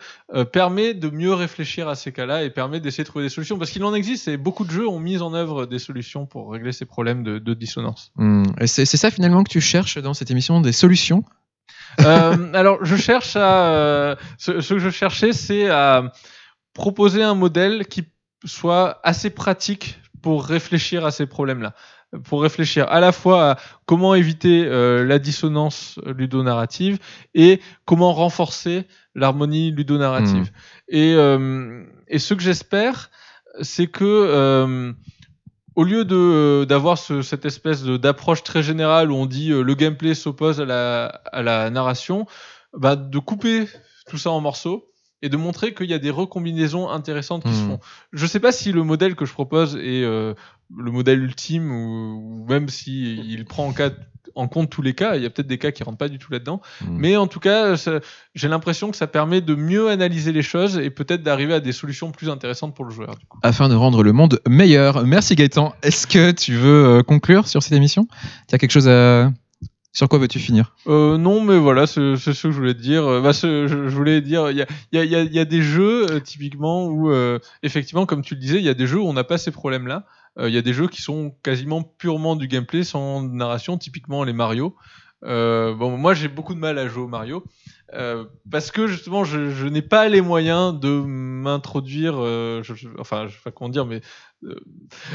permet de mieux réfléchir à ces cas-là et permet d'essayer de trouver des solutions. Parce qu'il en existe et beaucoup de jeux ont mis en œuvre des solutions pour régler ces problèmes de, de dissonance. Et c'est ça finalement que tu cherches dans cette émission, des solutions? Alors, je cherche à. ce, ce que je cherchais, c'est à proposer un modèle qui soit assez pratique pour réfléchir à ces problèmes-là. Pour réfléchir à la fois à comment éviter euh, la dissonance ludonarrative et comment renforcer l'harmonie ludonarrative. Et, euh, et ce que j'espère, c'est que euh, au lieu de d'avoir ce- cette espèce d'approche très générale où on dit le gameplay s'oppose à la, à la narration, bah, de couper tout ça en morceaux et de montrer qu'il y a des recombinaisons intéressantes qui se Mhm. font. Je sais pas si le modèle que je propose est euh, le modèle ultime ou, ou même si il prend en, cas- en compte tous les cas. Il y a peut-être des cas qui rentrent pas du tout là-dedans. Hmm. Mais en tout cas, j'ai l'impression que ça permet de mieux analyser les choses et peut-être d'arriver à des solutions plus intéressantes pour le joueur. du coup. afin de rendre le monde meilleur. Merci Gaëtan. Est-ce que tu veux euh, conclure sur cette émission? Tu as quelque chose à... Sur quoi veux-tu finir? Euh, non, mais voilà, c'est ce que je voulais te dire. Bah, ce- je, je voulais dire, il y a, il y, a, il y, a, il y a des jeux, euh, typiquement, où, euh, effectivement, comme tu le disais, il y a des jeux où on n'a pas ces problèmes-là. Euh, Il y a des jeux qui sont quasiment purement du gameplay, sans narration, typiquement les Mario. Euh, bon, moi, j'ai beaucoup de mal à jouer au Mario. euh, parce que justement, je, n'ai pas les moyens de m'introduire, enfin, je sais pas comment dire, mais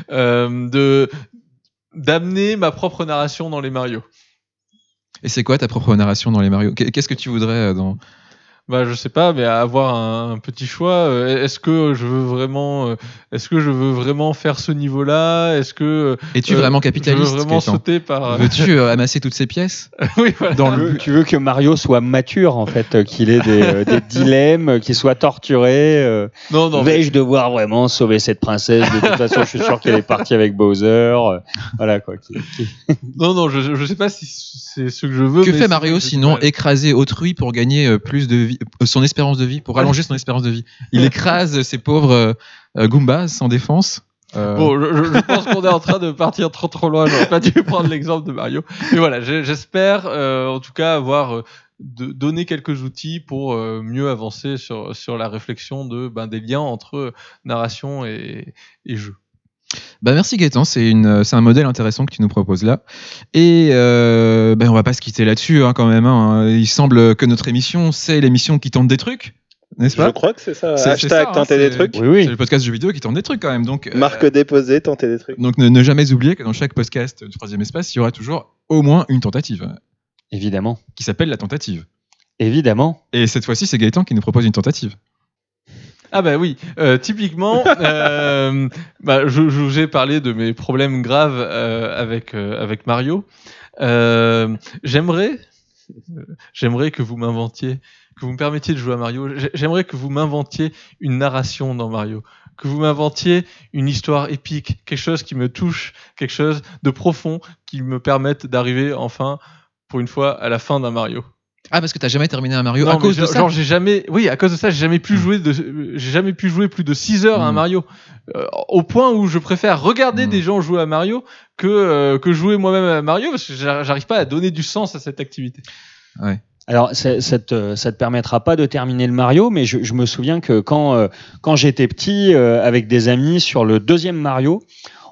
de d'amener ma propre narration dans les Mario. Et c'est quoi ta propre narration dans les Mario? Qu'est- Qu'est-ce que tu voudrais dans... Bah, je sais pas, mais avoir un, un petit choix. euh, Est-ce que je veux vraiment, euh, est-ce que je veux vraiment faire ce niveau-là? Est-ce que Es-tu euh, vraiment je capitaliste veux vraiment sauter par Veux-tu euh, amasser toutes ces pièces? Oui, voilà. dans Tu le veux, tu veux que Mario soit mature en fait, qu'il ait des, des dilemmes, qu'il soit torturé. Non, non. mais- Vais-je devoir vraiment sauver cette princesse? De toute façon, je suis sûr qu'elle est partie avec Bowser. voilà quoi. qui- qui- Non, non, je, je sais pas si c'est ce que je veux. Que mais fait Mario sinon. Écraser autrui pour gagner plus de vie, son espérance de vie, pour rallonger son espérance de vie. Il écrase ces pauvres euh, euh, Goombas sans défense. Euh, Bon, je, pense qu'on est en train de partir trop trop loin. J'aurais pas dû prendre l'exemple de Mario. Mais voilà, j'espère, euh, en tout cas, avoir euh, de, donné quelques outils pour mieux avancer sur sur la réflexion de ben, des liens entre narration et, et jeu. Bah merci Gaëtan, c'est une, c'est un modèle intéressant que tu nous proposes là. Et euh, ben on va pas se quitter là-dessus hein, quand même. hein. Il semble que notre émission, c'est l'émission qui tente des trucs. N'est-ce Je pas? crois que c'est ça. Hashtag ça, hein, tenter des c'est- trucs. Oui, C'est le podcast jeux vidéo qui tourne des trucs quand même. Donc, euh, Marque déposée, tenter des trucs. donc ne, ne jamais oublier que dans chaque podcast du troisième espace, il y aura toujours au moins une tentative Évidemment. qui s'appelle la tentative. Évidemment. Et cette fois-ci, c'est Gaëtan qui nous propose une tentative. Ah bah oui, euh, typiquement, euh, bah, je, je vous ai parlé de mes problèmes graves euh, avec euh, avec Mario. J'aimerais, j'aimerais que vous m'inventiez, que vous me permettiez de jouer à Mario. J'ai- J'aimerais que vous m'inventiez une narration dans Mario, que vous m'inventiez une histoire épique, quelque chose qui me touche, quelque chose de profond qui me permette d'arriver enfin, pour une fois, à la fin d'un Mario. Ah, parce que t'as jamais terminé un Mario Non, à cause de genre, ça genre, j'ai jamais, oui, à cause de ça, j'ai jamais pu Mm. jouer de, j'ai jamais pu jouer plus de 6 heures à un Mm. Mario, Euh, au point où je préfère regarder Mm. des gens jouer à Mario que euh, que jouer moi-même à Mario parce que j'ar- j'arrive pas à donner du sens à cette activité. Alors, ça, ça, te, ça te permettra pas de terminer le Mario, mais je, je me souviens que quand, euh, quand j'étais petit, euh, avec des amis sur le deuxième Mario,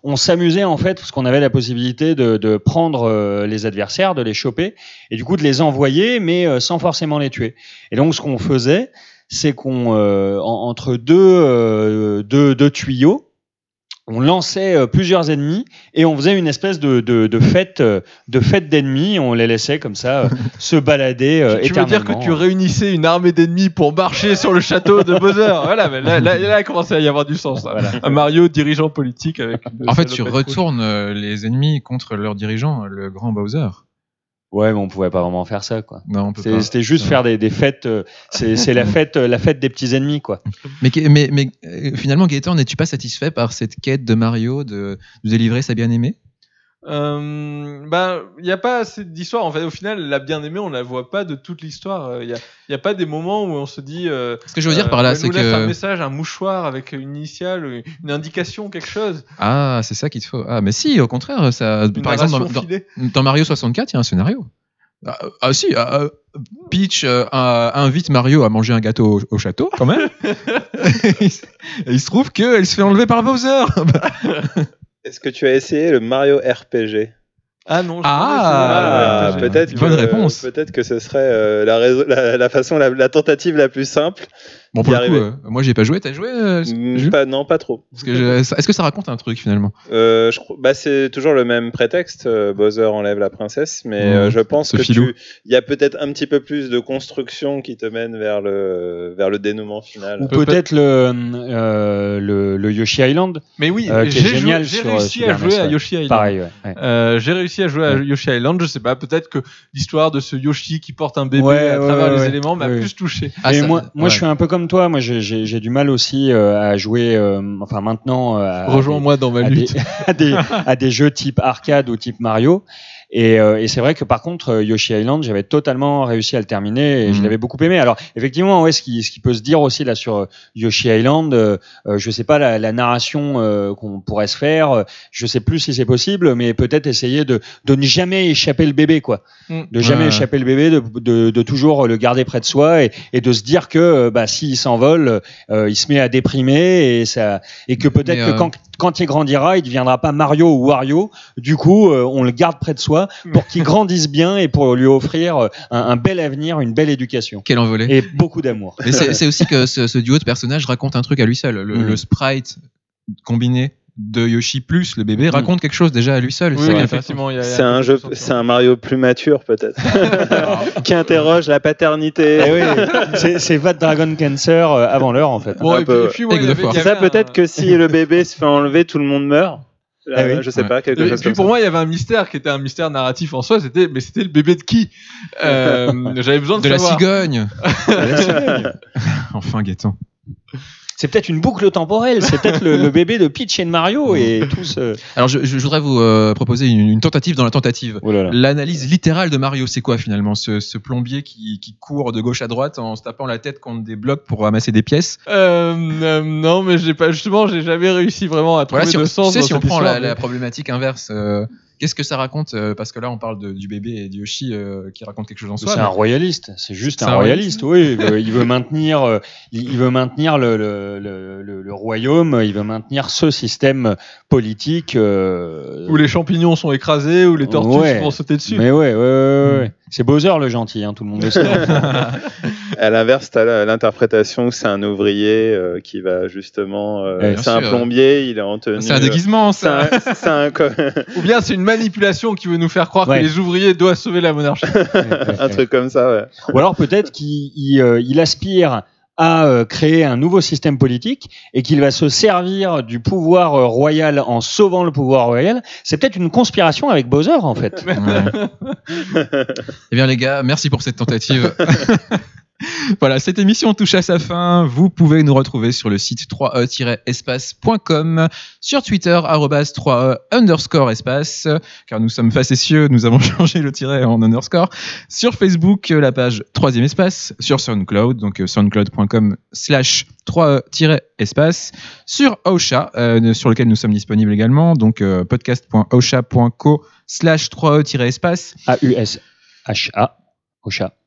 on s'amusait en fait parce qu'on avait la possibilité de, de prendre euh, les adversaires, de les choper et du coup de les envoyer, mais euh, sans forcément les tuer. Et donc, ce qu'on faisait, c'est qu'on euh, en- entre deux, deux, deux tuyaux, on lançait euh, plusieurs ennemis et on faisait une espèce de, de, de fête euh, de fête d'ennemis. On les laissait comme ça euh, se balader euh, tu veux dire que tu réunissais une armée d'ennemis pour marcher sur le château de Bowser Voilà, mais là, là, là, il commençait à y avoir du sens. là. Voilà. Un Mario dirigeant politique avec. une En fait, tu retournes les ennemis contre leur dirigeant, le grand Bowser. Ouais, mais on pouvait pas vraiment faire ça, quoi. Non, on peut pas. C'était juste Ouais. faire des, des fêtes. euh, c'est la fête, euh, la fête des petits ennemis, quoi. Mais, mais, mais euh, finalement, Gaëtan, n'es-tu pas satisfait par cette quête de Mario de, de délivrer sa bien-aimée? Euh, ben, il n'y a pas assez d'histoire. En fait, au final, la bien-aimée, on la voit pas de toute l'histoire. Il n'y a, y a pas des moments où on se dit. euh, Ce que je veux dire euh, par là, elle c'est laisse un que. message, un mouchoir avec une initiale, une indication, quelque chose. Ah, c'est ça qu'il te faut. Ah, mais si, au contraire, ça. Une Par exemple, dans, Mario 64, il y a un scénario. Ah, ah, si, ah, euh, Peach euh, invite Mario à manger un gâteau au, au château, quand même. et il se trouve qu'elle se fait enlever par Bowser. Est-ce que tu as essayé le Mario RPG Ah non. je Ah, connais, c'est- peut-être que, bonne réponse. Peut-être que ce serait euh, la, raison- la, la façon, la, la tentative la plus simple. Bon, pour le coup, euh, moi, j'ai pas joué. T'as joué euh, Mm, pas, non, pas trop. Que Est-ce que ça raconte un truc finalement? Euh, je bah, c'est toujours le même prétexte. euh, Bowser enlève la princesse, mais Mmh, je pense que il y a peut-être un petit peu plus de construction qui te mène vers le vers le dénouement final. Ou Peut- peut-être le, euh, le, le Yoshi Island. Mais oui, Euh, j'ai réussi à jouer à. Yoshi Island. J'ai réussi à jouer à. Yoshi Island, je sais pas, peut-être que l'histoire de ce Yoshi qui porte un bébé Ouais, à ouais, travers ouais, les ouais. éléments m'a Ouais. plus touché. Ah, Et ça- moi, moi je suis un peu comme toi. Moi, j'ai- du mal aussi euh, à jouer. euh, enfin, maintenant, euh, Rejoins-moi dans ma à des, lutte. à, des, à des jeux type arcade ou type Mario. Et, euh, et c'est vrai que par contre, euh, Yoshi Island, j'avais totalement réussi à le terminer et je Mhm. l'avais beaucoup aimé. Alors effectivement, ouais, ce qui, ce qui peut se dire aussi là sur euh, Yoshi Island, euh, euh, je sais pas la, la narration euh, qu'on pourrait se faire, je sais plus si c'est possible, mais peut-être essayer de, de ne jamais échapper le bébé, quoi, Mm. de jamais échapper le bébé, de, de, de toujours le garder près de soi et, et de se dire que bah, s'il s'envole, euh, il se met à déprimer et ça et que peut-être que quand quand il grandira, il deviendra pas Mario ou Wario. Du coup, euh, on le garde près de soi pour qu'il grandisse bien et pour lui offrir euh, un, un bel avenir, une belle éducation Quel envolé. et beaucoup d'amour. Mais c'est aussi que ce, ce duo de personnages raconte un truc à lui seul. Le, Mm. le sprite combiné de Yoshi plus le bébé raconte quelque chose déjà à lui seul. Oui, C'est un jeu, c'est un Mario plus mature peut-être, qui interroge la paternité. Eh oui, c'est- Vat Dragon Cancer euh, avant l'heure en fait. Bon, et puis, et puis, C'est ça un- peut-être que si le bébé se fait enlever, tout le monde meurt. Ah oui. je sais Ouais. pas quelque Et chose puis comme pour ça. moi, il y avait un mystère qui était un mystère narratif en soi. C'était, mais c'était le bébé de qui? Euh, J'avais besoin de, de la savoir. cigogne. enfin, Gaëtan. C'est peut-être une boucle temporelle, c'est peut-être le, le bébé de Peach et de Mario et tout ce. Alors, je, je voudrais vous euh, proposer une, une tentative dans la tentative. Oh. L'analyse littérale de Mario, c'est quoi finalement ce, ce plombier qui, qui court de gauche à droite en se tapant la tête contre des blocs pour ramasser des pièces? Euh, euh, non, mais j'ai pas justement, j'ai jamais réussi vraiment à trouver Voilà, si on, de sens. tu sais, dans si on prend histoire, la, mais- la problématique inverse, euh, qu'est-ce que ça raconte euh, Parce que là, on parle de- du bébé et de Yoshi euh, qui raconte quelque chose en soi. C'est mais- un royaliste, c'est juste un un royaliste. Oui, il veut, il veut maintenir, euh, il veut maintenir le, le, le, le- le royaume, il veut maintenir ce système politique. euh, Où les champignons sont écrasés, où les tortues Ouais. se font sauter dessus. Mais ouais, ouais, ouais, ouais, ouais. C'est Bowser le gentil, hein, tout le monde le sait. À l'inverse, tu as l'interprétation où c'est un ouvrier euh, qui va justement. euh, c'est un plombier, il est en tenue. C'est un déguisement, C'est ça. un- c'est un, co- Ou bien c'est une manipulation qui veut nous faire croire Ouais. que les ouvriers doivent sauver la monarchie. un truc comme ça, ouais. Ou alors peut-être qu'il il, euh, il aspire à euh, créer un nouveau système politique et qu'il va se servir du pouvoir euh, royal en sauvant le pouvoir royal. C'est peut-être une conspiration avec Bowser en fait. Ouais. eh bien les gars, merci pour cette tentative. voilà, cette émission touche à sa fin. Vous pouvez nous retrouver sur le site 3e-espace.com, sur Twitter, arrobas 3e underscore espace, car nous sommes facétieux, nous avons changé le tiret en underscore. Sur Facebook, la page 3e espace, sur SoundCloud, donc euh, soundcloud.com slash 3e-espace, sur Osha, euh, sur lequel nous sommes disponibles également, donc euh, podcast.osha.co slash 3e-espace. A-U-S-H-A.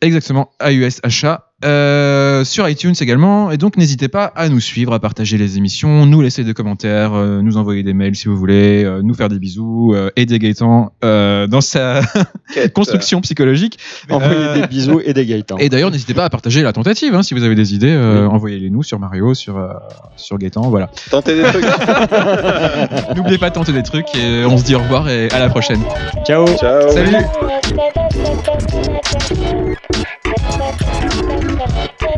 Exactement, AUS Achat. Euh, sur iTunes également. Et donc, n'hésitez pas à nous suivre, à partager les émissions, nous laisser des commentaires, euh, nous envoyer des mails si vous voulez, euh, nous faire des bisous, euh, aider Gaëtan euh, dans sa construction psychologique. Envoyer Euh, des bisous et des Gaëtans. Et d'ailleurs, n'hésitez pas à partager la tentative. hein, si vous avez des idées, euh, envoyez-les nous sur Mario, sur, euh, sur Gaëtan. Voilà. Tentez des trucs. N'oubliez pas de tenter des trucs et on se dit au revoir et à la prochaine. Ciao. Ciao. Salut